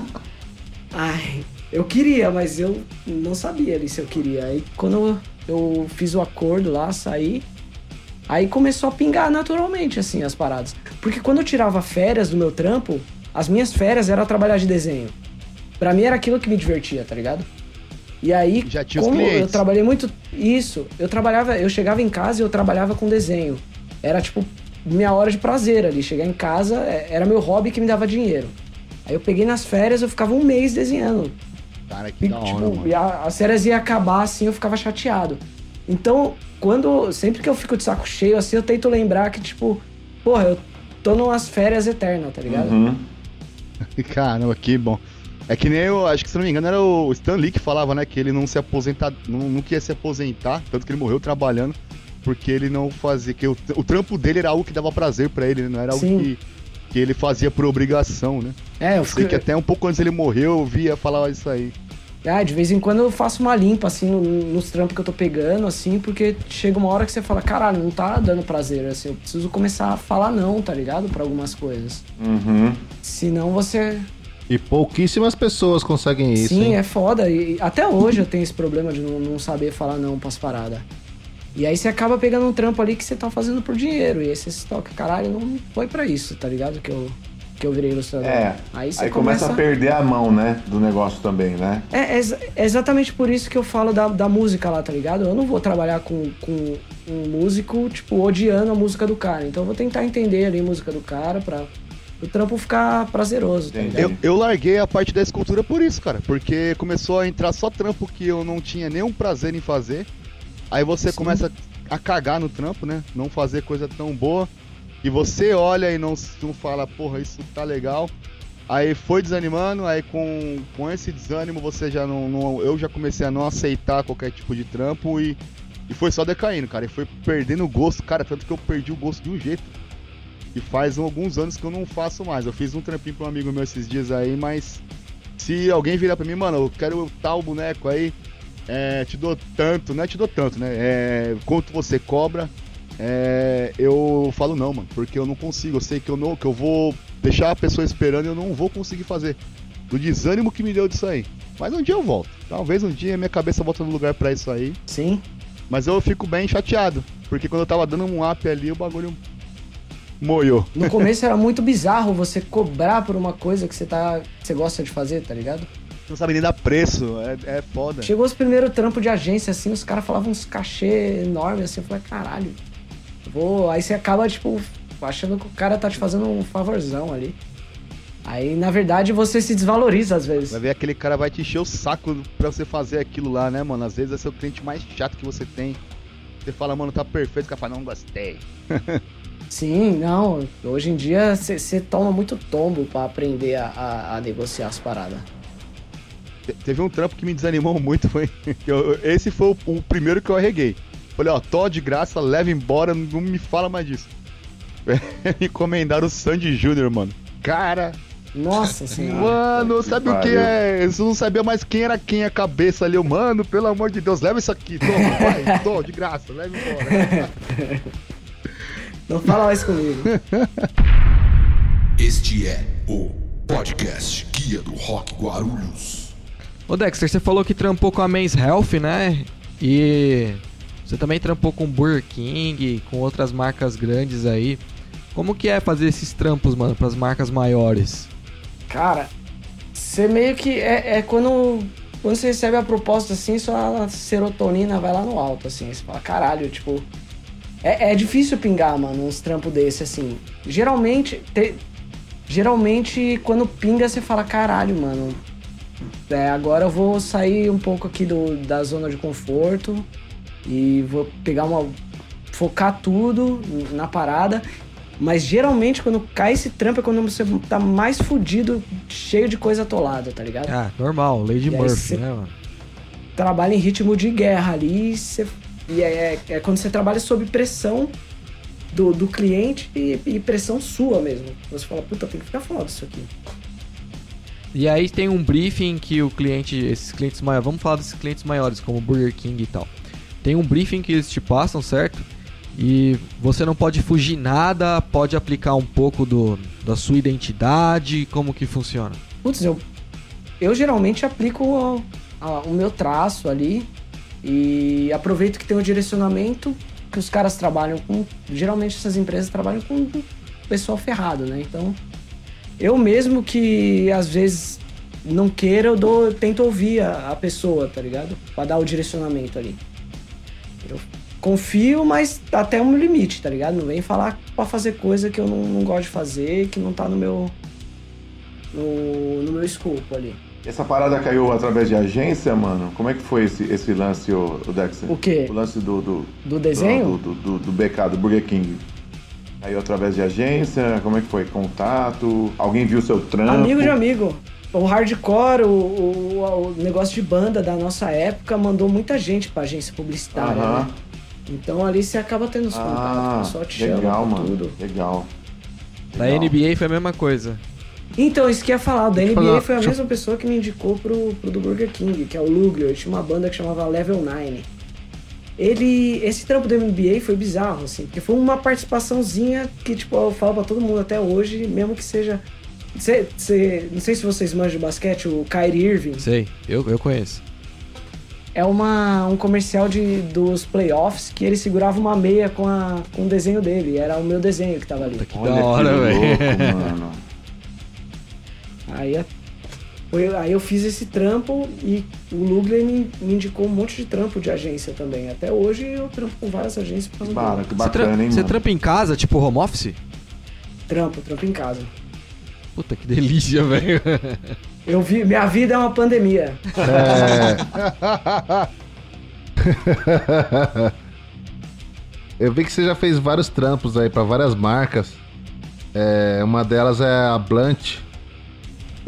Ai, eu queria, mas eu não sabia ali se eu queria. Aí quando eu, fiz o acordo lá, saí. Aí começou a pingar naturalmente, assim, as paradas. Porque quando eu tirava férias do meu trampo, as minhas férias era trabalhar de desenho. Pra mim era aquilo que me divertia, tá ligado? E aí, Já tinha os como eu trabalhei muito. Isso, eu trabalhava, eu chegava em casa e eu trabalhava com desenho. Era tipo minha hora de prazer ali. Chegar em casa é, era meu hobby que me dava dinheiro. Aí eu peguei nas férias, eu ficava um mês desenhando. Cara, que E, da hora, tipo, mano. e a- as férias iam acabar assim, eu ficava chateado. Então, quando. Sempre que eu fico de saco cheio, assim, eu tento lembrar que, tipo, porra, eu tô numas férias eternas, tá ligado? Uhum. Caramba, que bom. É que nem eu, acho que se não me engano era o Stan Lee que falava, né, que ele não se aposentar, não, não queria se aposentar, tanto que ele morreu trabalhando, porque ele não fazia, que o, o trampo dele era algo que dava prazer pra ele, né, não era algo Sim. que, que ele fazia por obrigação, né? É, eu Eu sei que até um pouco antes ele morreu, eu via falar isso aí. Ah, de vez em quando eu faço uma limpa, assim, no- nos trampos que eu tô pegando, assim, porque chega uma hora que você fala, caralho, não tá dando prazer, assim, eu preciso começar a falar não, tá ligado? Pra algumas coisas. Uhum. Senão você. E pouquíssimas pessoas conseguem isso. Sim, hein? é foda. E até hoje eu tenho esse problema de não, não saber falar não pras paradas. E aí você acaba pegando um trampo ali que você tá fazendo por dinheiro. E aí você se toca, caralho, não foi pra isso, tá ligado? Que eu, que eu virei ilustrador. É. Aí você Aí começa a perder a mão, né? Do negócio também, né? É, é é exatamente por isso que eu falo da, da música lá, tá ligado? Eu não vou trabalhar com, com um músico, tipo, odiando a música do cara. Então eu vou tentar entender ali a música do cara pra o trampo ficar prazeroso, tá? Eu, eu larguei a parte da escultura por isso, cara. Porque começou a entrar só trampo que eu não tinha nenhum prazer em fazer. Aí você Sim. começa a cagar no trampo, né? Não fazer coisa tão boa. E você olha e não, não fala, porra, isso tá legal. Aí foi desanimando, aí com, com esse desânimo você já não, não- Eu já comecei a não aceitar qualquer tipo de trampo e, e foi só decaindo, cara. E foi perdendo o gosto, cara. Tanto que eu perdi o gosto de um jeito. E faz alguns anos que eu não faço mais. Eu fiz um trampinho pra um amigo meu esses dias aí, mas se alguém virar pra mim, mano, eu quero tal boneco aí, é, te dou tanto, não é te dou tanto, né? É, quanto você cobra, é, eu falo não, mano, porque eu não consigo. Eu sei que eu não, que eu vou deixar a pessoa esperando e eu não vou conseguir fazer. Do desânimo que me deu disso aí. Mas um dia eu volto. Talvez um dia minha cabeça volta no lugar pra isso aí. Sim. Mas eu fico bem chateado. Porque quando eu tava dando um up ali, o bagulho moiou. No começo era muito bizarro você cobrar por uma coisa que você tá. que você gosta de fazer, tá ligado? Não sabe nem dar preço. É, é foda. Chegou os primeiros trampos de agência, assim, os caras falavam uns cachê enormes, assim, eu falei, caralho. Vou... Aí você acaba, tipo, achando que o cara tá te fazendo um favorzão ali. Aí, na verdade, você se desvaloriza às vezes. Vai ver aquele cara vai te encher o saco pra você fazer aquilo lá, né, mano? Às vezes é seu cliente mais chato que você tem. Você fala, mano, tá perfeito, o cara fala, não gostei. Sim, não. Hoje em dia você toma muito tombo pra aprender a, a- a negociar as paradas. Te- Teve um trampo que me desanimou muito, foi. eu- esse foi o, o primeiro que eu arreguei. Falei, ó, tô de graça, leva embora, não me fala mais disso. me encomendaram o Sandy Júnior, mano. Cara, Nossa senhora. mano, que sabe o que é? Eu não sabia mais quem era quem a cabeça ali. Eu, mano, pelo amor de Deus, leva isso aqui, toma, vai, tô, de graça, leva embora. Não fala mais comigo. Este é o podcast Guia do Rock Guarulhos. Ô Dexter, você falou que trampou com a Men's Health, né? E você também trampou com Burger King, com outras marcas grandes aí. Como que é fazer esses trampos, mano, pras marcas maiores? Cara, você meio que. É, é quando quando você recebe a proposta assim, sua serotonina vai lá no alto, assim. Você fala, caralho, tipo. É, é difícil pingar, mano, uns trampos desse, assim. Geralmente, te- geralmente, quando pinga, você fala, caralho, mano. É, agora eu vou sair um pouco aqui do, da zona de conforto e vou pegar uma. focar tudo na parada. Mas geralmente quando cai esse trampo é quando você tá mais fudido, cheio de coisa atolada, tá ligado? Ah, normal, Lady E Murphy, né, mano? Trabalha em ritmo de guerra ali, e, e é, é quando você trabalha sob pressão do, do cliente e, e pressão sua mesmo. Você fala, puta, tem que ficar foda isso aqui. E aí tem um briefing que o cliente, esses clientes maiores, vamos falar desses clientes maiores, como Burger King e tal. Tem um briefing que eles te passam, certo? E você não pode fugir nada, pode aplicar um pouco do, da sua identidade, como que funciona? Putz, eu, eu geralmente aplico o, a- o meu traço ali e aproveito que tem o direcionamento que os caras trabalham com. Geralmente essas empresas trabalham com pessoal ferrado, né? Então, eu mesmo que às vezes não queira, eu dou, eu tento ouvir a, a pessoa, tá ligado? Pra dar o direcionamento ali. Eu confio, mas até um limite, tá ligado? Não vem falar pra fazer coisa que eu não, não gosto de fazer, que não tá no meu no, no meu escopo ali. Essa parada caiu através de agência, mano? Como é que foi esse, esse lance, o, Dexter? O quê? O lance do, do, Do desenho? Do, do, do, do BK, do Burger King. Caiu através de agência? Como é que foi? Contato? Alguém viu seu trampo? Amigo de amigo. O hardcore, o, o, o negócio de banda da nossa época mandou muita gente pra agência publicitária, né? Então ali você acaba tendo os contatos, Ah, o pessoal te chama legal, pra mano. tudo. Legal. Legal. NBA foi a mesma coisa. Então, isso que eu ia falar, o da eu NBA falar- foi a eu- mesma pessoa que me indicou pro, pro do Burger King, que é o Luglio. Ele tinha uma banda que chamava Level 9. Ele. Esse trampo do NBA foi bizarro, assim, porque foi uma participaçãozinha que, tipo, eu falo pra todo mundo até hoje, mesmo que seja. Cê, cê- não sei se vocês manjam de basquete, o Kyrie Irving. Sei, eu, eu conheço. É uma, um comercial de, dos playoffs que ele segurava uma meia com, a, com o desenho dele. Era o meu desenho que tava ali. Que Olha da hora, velho. Aí, a- foi- aí eu fiz esse trampo e o Lugler me, me indicou um monte de trampo de agência também. Até hoje eu trampo com várias agências por dele. que Você, tra- bacana, hein, você mano? trampa em casa, tipo home office? Trampo, trampo em casa. Puta que delícia, velho. Eu vi, minha vida é uma pandemia. Eu vi que você já fez vários trampos aí pra várias marcas. É, uma delas é a Blunt.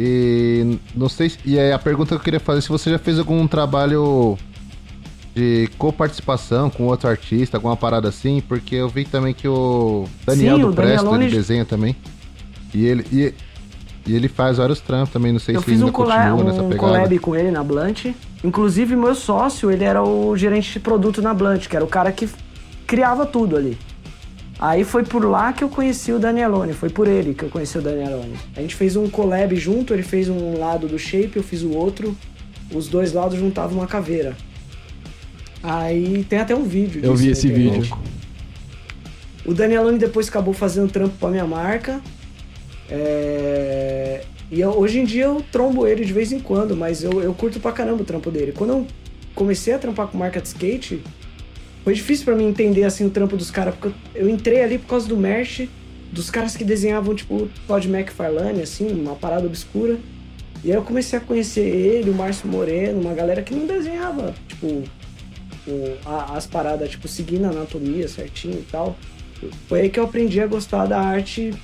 E não sei se, e aí a pergunta que eu queria fazer é se você já fez algum trabalho de coparticipação com outro artista, alguma parada assim, porque eu vi também que o Daniel Sim, do o Presto Danielone- ele desenha também. E ele e, e ele faz vários trampos também, não sei Eu se fiz ainda um, collab, continua nessa um pegada. collab com ele na Blunt. Inclusive, meu sócio, ele era o gerente de produto na Blunt, que era o cara que criava tudo ali. Aí foi por lá que eu conheci o Danielone, foi por ele que eu conheci o Danielone. A gente fez um collab junto, ele fez um lado do shape, eu fiz o outro. Os dois lados juntavam uma caveira. Aí tem até um vídeo Eu disso vi esse internet. vídeo. O Danielone depois acabou fazendo trampo pra minha marca. É, E eu- hoje em dia eu trombo ele de vez em quando, mas eu, eu curto pra caramba o trampo dele. Quando eu comecei a trampar com marca de skate, foi difícil pra mim entender assim o trampo dos caras, porque eu, entrei ali por causa do merch, dos caras que desenhavam tipo Todd McFarlane, assim, uma parada obscura. E aí eu comecei a conhecer ele, o Márcio Moreno, uma galera que não desenhava, tipo, o- a- as paradas, tipo, seguindo a anatomia certinho e tal. Foi aí que eu aprendi a gostar da arte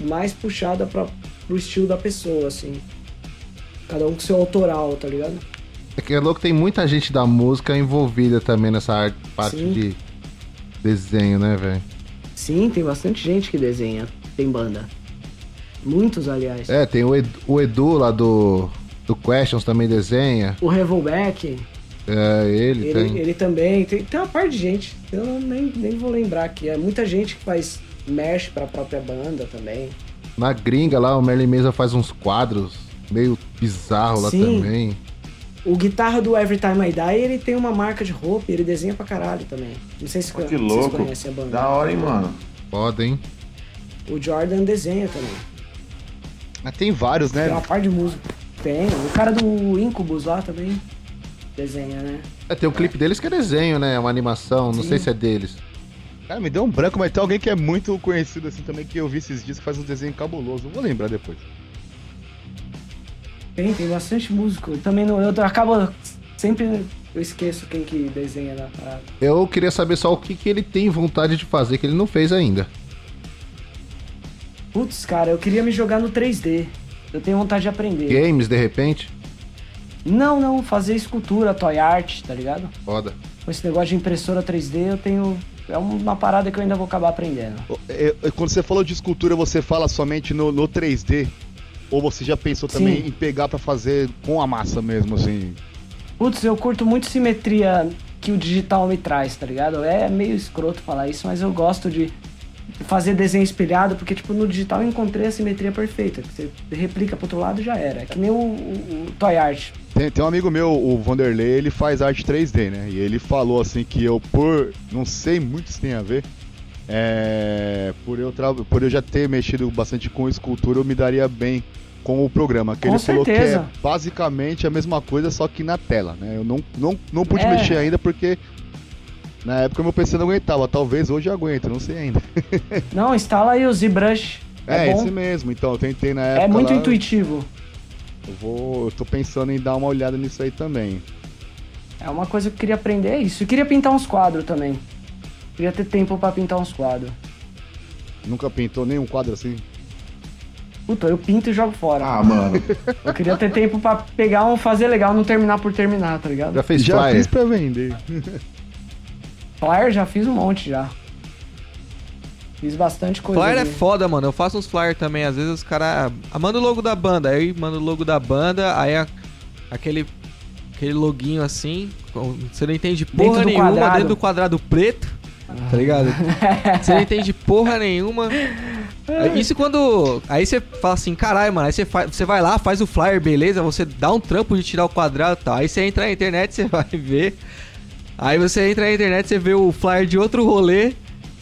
mais puxada para pro estilo da pessoa, assim. Cada um com seu autoral, tá ligado? É que é louco, tem muita gente da música envolvida também nessa arte, parte Sim. de desenho, né, velho? Sim, tem bastante gente que desenha, tem banda. Muitos, aliás. É, tem o Edu, o Edu lá do, do Questions também desenha. O Revolback, É, ele, ele, tem. ele também. Tem, tem uma parte de gente, eu nem, nem vou lembrar aqui. É muita gente que faz mexe pra própria banda também. Na gringa lá, o Merlin Mesa faz uns quadros meio bizarro lá Sim. também. O guitarra do Every Time I Die, ele tem uma marca de roupa e ele desenha pra caralho também. Não sei se Que vocês louco. conhecem a banda. Da hora, hein, mano? Foda, hein? O Jordan desenha também. Mas tem vários, né? Tem uma parte de música. Tem, o cara do Incubus lá também desenha, né? É, tem um clipe deles que é desenho, né? Uma animação, não Sim. sei se é deles. Cara, me deu um branco, mas tem alguém que é muito conhecido assim também, que eu vi esses dias que faz um desenho cabuloso. Vou lembrar depois. Tem, tem bastante músico. Também não, eu acabo sempre eu esqueço quem que desenha na parada. Eu queria saber só o que, que ele tem vontade de fazer, que ele não fez ainda. Putz, cara, eu queria me jogar no 3D. Eu tenho vontade de aprender. Games, de repente. Não, não, fazer escultura, toy art, tá ligado? Foda. Com esse negócio de impressora 3D, eu tenho. É uma parada que eu ainda vou acabar aprendendo. Quando você falou de escultura, você fala somente no, no 3D? Ou você já pensou também Sim. em pegar pra fazer com a massa mesmo, assim? Putz, eu curto muito simetria que o digital me traz, tá ligado? É meio escroto falar isso, mas eu gosto de fazer desenho espelhado, porque, tipo, no digital eu encontrei a simetria perfeita. Você replica pro outro lado e já era. É que nem o, o- o Toy Art. Tem, tem um amigo meu, o Vanderlei, ele faz arte 3D, né? E ele falou assim que eu, por. Não sei muito se tem a ver. É, por, eu tra... por eu já ter mexido bastante com escultura, eu me daria bem com o programa. Que Com ele falou que é certeza. basicamente a mesma coisa, só que na tela, né? Eu não, não, não pude É. mexer ainda porque na época meu PC não aguentava. Talvez hoje aguente, não sei ainda. Não, instala aí o ZBrush. É, É, bom. esse mesmo. Então, eu tentei na época. É muito lá, intuitivo. Eu, vou, eu tô pensando em dar uma olhada nisso aí também. É uma coisa que eu queria aprender, é isso. Eu queria pintar uns quadros também. Queria ter tempo pra pintar uns quadros. Nunca pintou nenhum quadro assim? Puta, eu pinto e jogo fora. Ah, mano. Eu queria ter tempo pra pegar um, fazer legal, não terminar por terminar, tá ligado? Já fez Já flyer? fiz pra vender. Flyer já fiz um monte já. Fiz bastante coisa. Flyer é ali. foda, mano. Eu faço uns flyers também. Às vezes os caras. Ah, manda o logo da banda. Aí manda o logo da banda. Aí a- aquele. Aquele loguinho assim. Você não entende porra Dentro nenhuma quadrado. dentro do quadrado preto. Tá ligado? você não entende porra nenhuma. Isso quando. Aí você fala assim, caralho, mano. Aí você, você vai lá, faz o flyer, beleza. Você dá um trampo de tirar o quadrado e tal. Aí você entra na internet, você vai ver. Aí você entra na internet, você vê o flyer de outro rolê,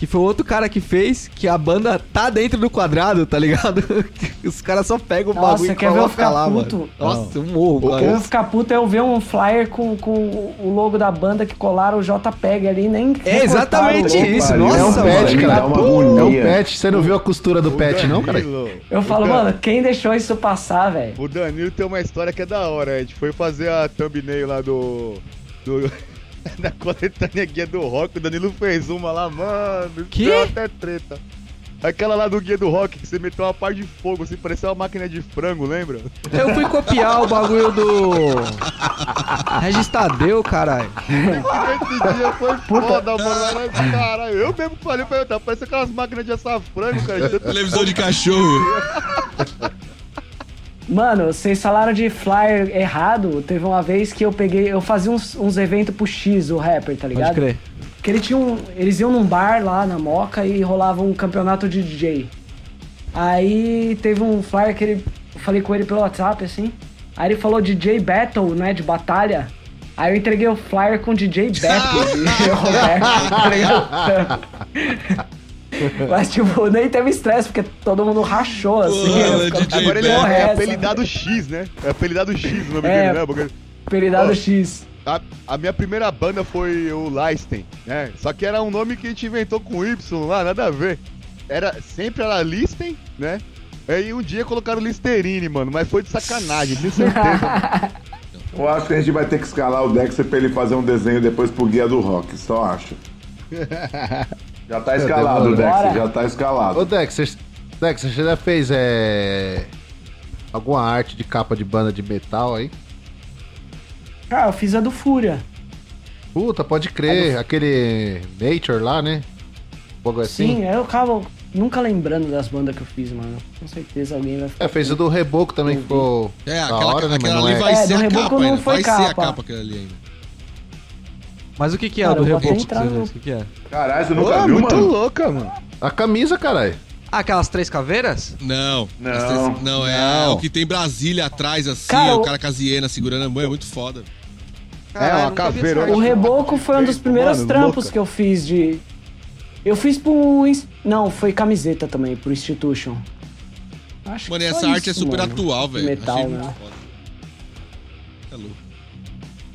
que foi outro cara que fez, que a banda tá dentro do quadrado, tá ligado? Os caras só pegam o Nossa, bagulho e eu colocam ficar lá, puto? mano. Nossa, eu morro, Eu cara. ia ficar puto é eu ver um flyer com, com o logo da banda que colaram o JPEG ali, nem. É exatamente o logo. isso, nossa, É um mano. me cara. uma É um pet. Você não viu a costura do pet, não, cara? Danilo, Eu falo, o Dan- mano, quem deixou isso passar, velho? O Danilo tem uma história que é da hora. A gente foi fazer a thumbnail lá do. do da coletânea guia do rock. O Danilo fez uma lá, mano. Que? deu até treta. Aquela lá do guia do rock que você meteu uma par de fogo, assim, parecia uma máquina de frango, lembra? Eu fui copiar o bagulho do. Regis Tadeu, caralho. Esse dia foi foda, mano. Caralho, eu mesmo falei pra ele, tá parecendo aquelas máquinas de assar frango, cara. Televisão de cachorro. Mano, vocês falaram de flyer errado. Teve uma vez que eu peguei. Eu fazia uns, uns eventos pro X, o rapper, tá ligado? Pode crer. Porque ele tinha um, eles iam num bar lá na Moca e rolava um campeonato de DJ. Aí teve um flyer que ele. Eu falei com ele pelo WhatsApp, assim. Aí ele falou DJ Battle, né? De batalha. Aí eu entreguei o flyer com DJ Battle de Roberto, tá ligado? Mas, tipo, nem teve estresse, porque todo mundo rachou, assim. Pô, DJ Agora ele "Que é, é essa?" apelidado X, né? É apelidado X o nome É. dele, né? Porque Apelidado Pô. X. A, a minha primeira banda foi o Leisten, né? Só que era um nome que a gente inventou com Y lá, nada a ver. Era, sempre era Listen, né? Aí um dia colocaram Listerine, mano, mas foi de sacanagem, tenho certeza. Eu acho que a gente vai ter que escalar o Dexter pra ele fazer um desenho depois pro Guia do Rock, só acho. Já tá escalado, Bora. já tá escalado. Ô, Dexter, Dexter, você já fez é... alguma arte de capa de banda de metal aí? Cara, eu fiz a do Fúria. Puta, pode crer. Aquele Nature lá, né? Um pouco assim. Sim, eu acabo nunca lembrando das bandas que eu fiz, mano. Com certeza alguém vai ficar. É, fez o do Reboco também, que ficou É, da aquela, hora, né? Aquela ali é. vai É, ser do a Reboco capa não ainda. foi Vai ser a capa. capa aquela ali ainda. Mas o que, que é Cara, o do Reboco? O que, que é? Caralho, você Pô, nunca viu, muito mano? louca, mano. A camisa, caralho. Ah, aquelas três caveiras? Não. Não. Esse- Não, é Não. o que tem Brasília atrás, assim, Cara, o o- cara com as hienas segurando a mão, é muito foda. Caralho, uma nunca vi caveira, O. Reboco foi um dos Mano, primeiros trampos louca. que eu fiz de. Eu fiz pro. ins- Não, foi camiseta também, pro Institution. Acho Mano, e que só essa arte é isso, super mano. atual, velho. Metal, Achei né? muito foda. É louco.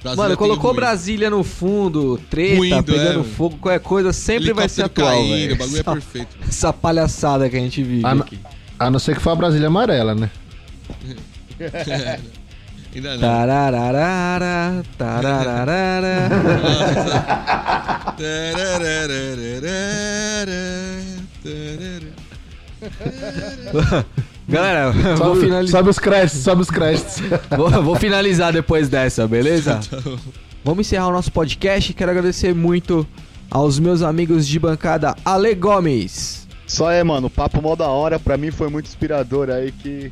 Mano, Brasília colocou tem ruim. Brasília no fundo, treta, Ruindo, pegando é. fogo, qualquer coisa, sempre vai ser atual, caindo, velho. O bagulho é perfeito. Essa palhaçada que a gente vive não. aqui. A não ser que for a Brasília amarela, né? Ainda não. Tarararara, tarararara. Galera, eu vou, Sobe, finali- sobe os créditos, sobe os créditos. vou, vou finalizar depois dessa, beleza? Vamos encerrar o nosso podcast. Quero agradecer muito aos meus amigos de bancada Ale Gomes, Só é, mano, papo mó da hora, pra mim foi muito inspirador aí que.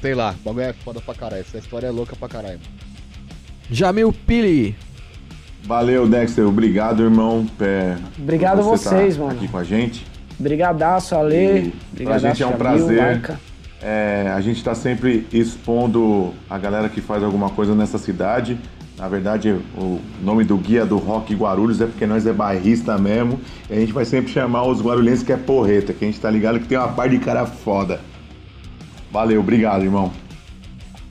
Sei lá, o bagulho é foda pra caralho. Essa história é louca pra caralho. Jamil Pili, Valeu, Dexter. Obrigado, irmão. Pé, Obrigado você vocês, tá mano. Aqui com a gente. Brigadaço, Ale. E pra Brigadaço, gente é um Jamil, prazer. Arca. É, a gente está sempre expondo a galera que faz alguma coisa nessa cidade. Na verdade, o nome do guia do Rock Guarulhos é porque nós é bairrista mesmo. E a gente vai sempre chamar os guarulhenses que é porreta, que a gente tá ligado que tem uma par de cara foda. Valeu, obrigado, irmão.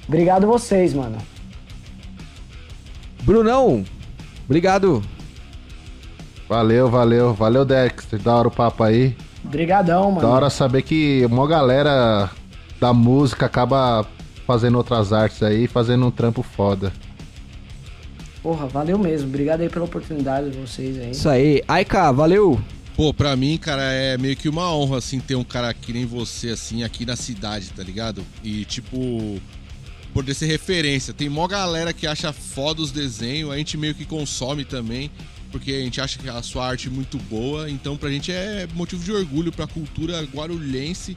Obrigado vocês, mano. Brunão, obrigado. Valeu, valeu, valeu, Dexter. Da hora o papo aí. Brigadão, Da mano. hora saber que uma galera da música acaba fazendo outras artes aí, fazendo um trampo foda. Porra, valeu mesmo. Obrigado aí pela oportunidade de vocês aí. Isso aí. Aika, valeu. Pô, pra mim, cara, é meio que uma honra, assim, ter um cara que nem você, assim, aqui na cidade, tá ligado? E, tipo, poder ser referência. Tem mó galera que acha foda os desenhos, a gente meio que consome também, porque a gente acha que a sua arte é muito boa. Então, pra gente é motivo de orgulho pra cultura guarulhense.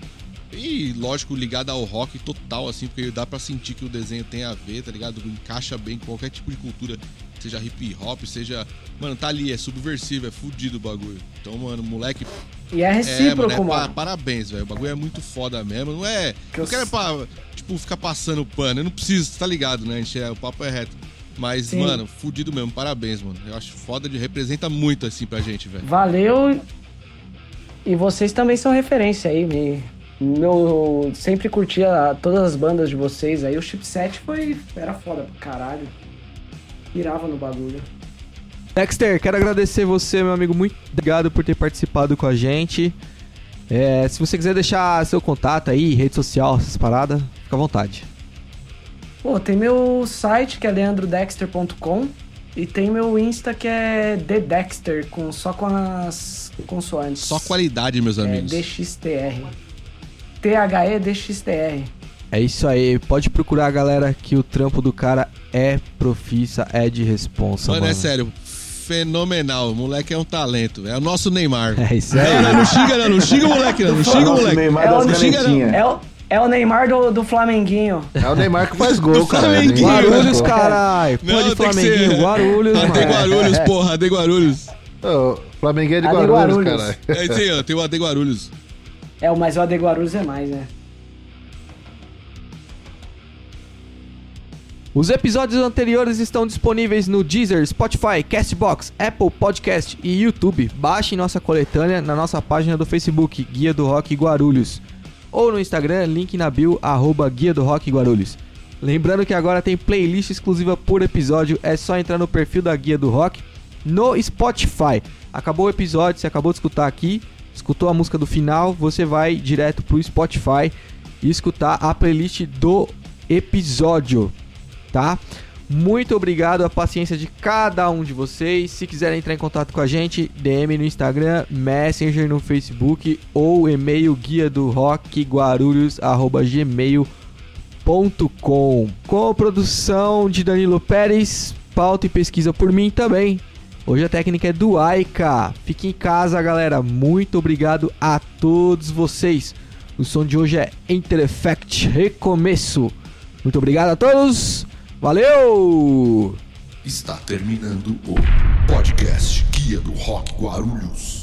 E, lógico, ligado ao rock total, assim, porque dá pra sentir que o desenho tem a ver, tá ligado? Encaixa bem com qualquer tipo de cultura, seja hip hop, seja. Mano, tá ali, é subversivo, é fudido o bagulho. Então, mano, moleque. E é É, recíproco, mano, é mano. pa- parabéns, velho. O bagulho é muito foda mesmo. Não é. Que não eu quero pra, tipo, ficar passando pano. Eu não preciso, tá ligado, né? A gente é, o papo é reto. Mas, Sim. mano, fudido mesmo. Parabéns, mano. Eu acho foda de representa muito, assim, pra gente, velho. Valeu. E vocês também são referência aí. Me... Meu, sempre curtia todas as bandas de vocês aí. O chipset foi. Era foda pra caralho. Pirava no bagulho. Dexter, quero agradecer você, meu amigo. Muito obrigado por ter participado com a gente. É, se você quiser deixar seu contato aí, rede social, essas paradas, fica à vontade. Pô, tem meu site que é leandrodexter.com e tem meu Insta que é TheDexter, com, só com as consoantes. Só qualidade, meus É amigos. DXTR. T-H-E-D-X-T-R. É isso aí, pode procurar, galera, que o trampo do cara é profissa, é de responsa, Mano, mano. é sério. Fenomenal. O moleque é um talento. É o nosso Neymar. É isso Não, aí. não, não xinga, não. Não xinga o moleque, não. Não xinga o moleque. Neymar É o- não xinga, não. É o, é o Neymar do, do Flamenguinho. É o Neymar que faz gol, cara. Flamenguinho. Guarulhos, caralho. Pô, Não, de tem que Flamenguinho, ser- Guarulhos, AD mano. Guarulhos, porra. AD Guarulhos. Ô, Flamenguinho é de Guarulhos, Guarulhos. caralho. É isso aí, ó. Tem o AD Guarulhos. É, mas o AD Guarulhos é mais, né? Os episódios anteriores estão disponíveis no Deezer, Spotify, Castbox, Apple Podcast e YouTube. Baixe nossa coletânea na nossa página do Facebook, Guia do Rock Guarulhos. Ou no Instagram, link na bio, arroba Guia do Rock Guarulhos. Lembrando que agora tem playlist exclusiva por episódio, é só entrar no perfil da Guia do Rock no Spotify. Acabou o episódio, você acabou de escutar aqui, escutou a música do final, você vai direto pro Spotify e escutar a playlist do episódio tá? Muito obrigado a paciência de cada um de vocês. Se quiserem entrar em contato com a gente, DM no Instagram, Messenger no Facebook ou e-mail guia do rock gmail.com. Com produção de Danilo Pérez, pauta e pesquisa por mim também. Hoje a técnica é do Aika. Fique em casa, galera. Muito obrigado a todos vocês. O som de hoje é Enter Effect Recomeço. Muito obrigado a todos. Valeu! Está terminando o podcast Guia do Rock Guarulhos.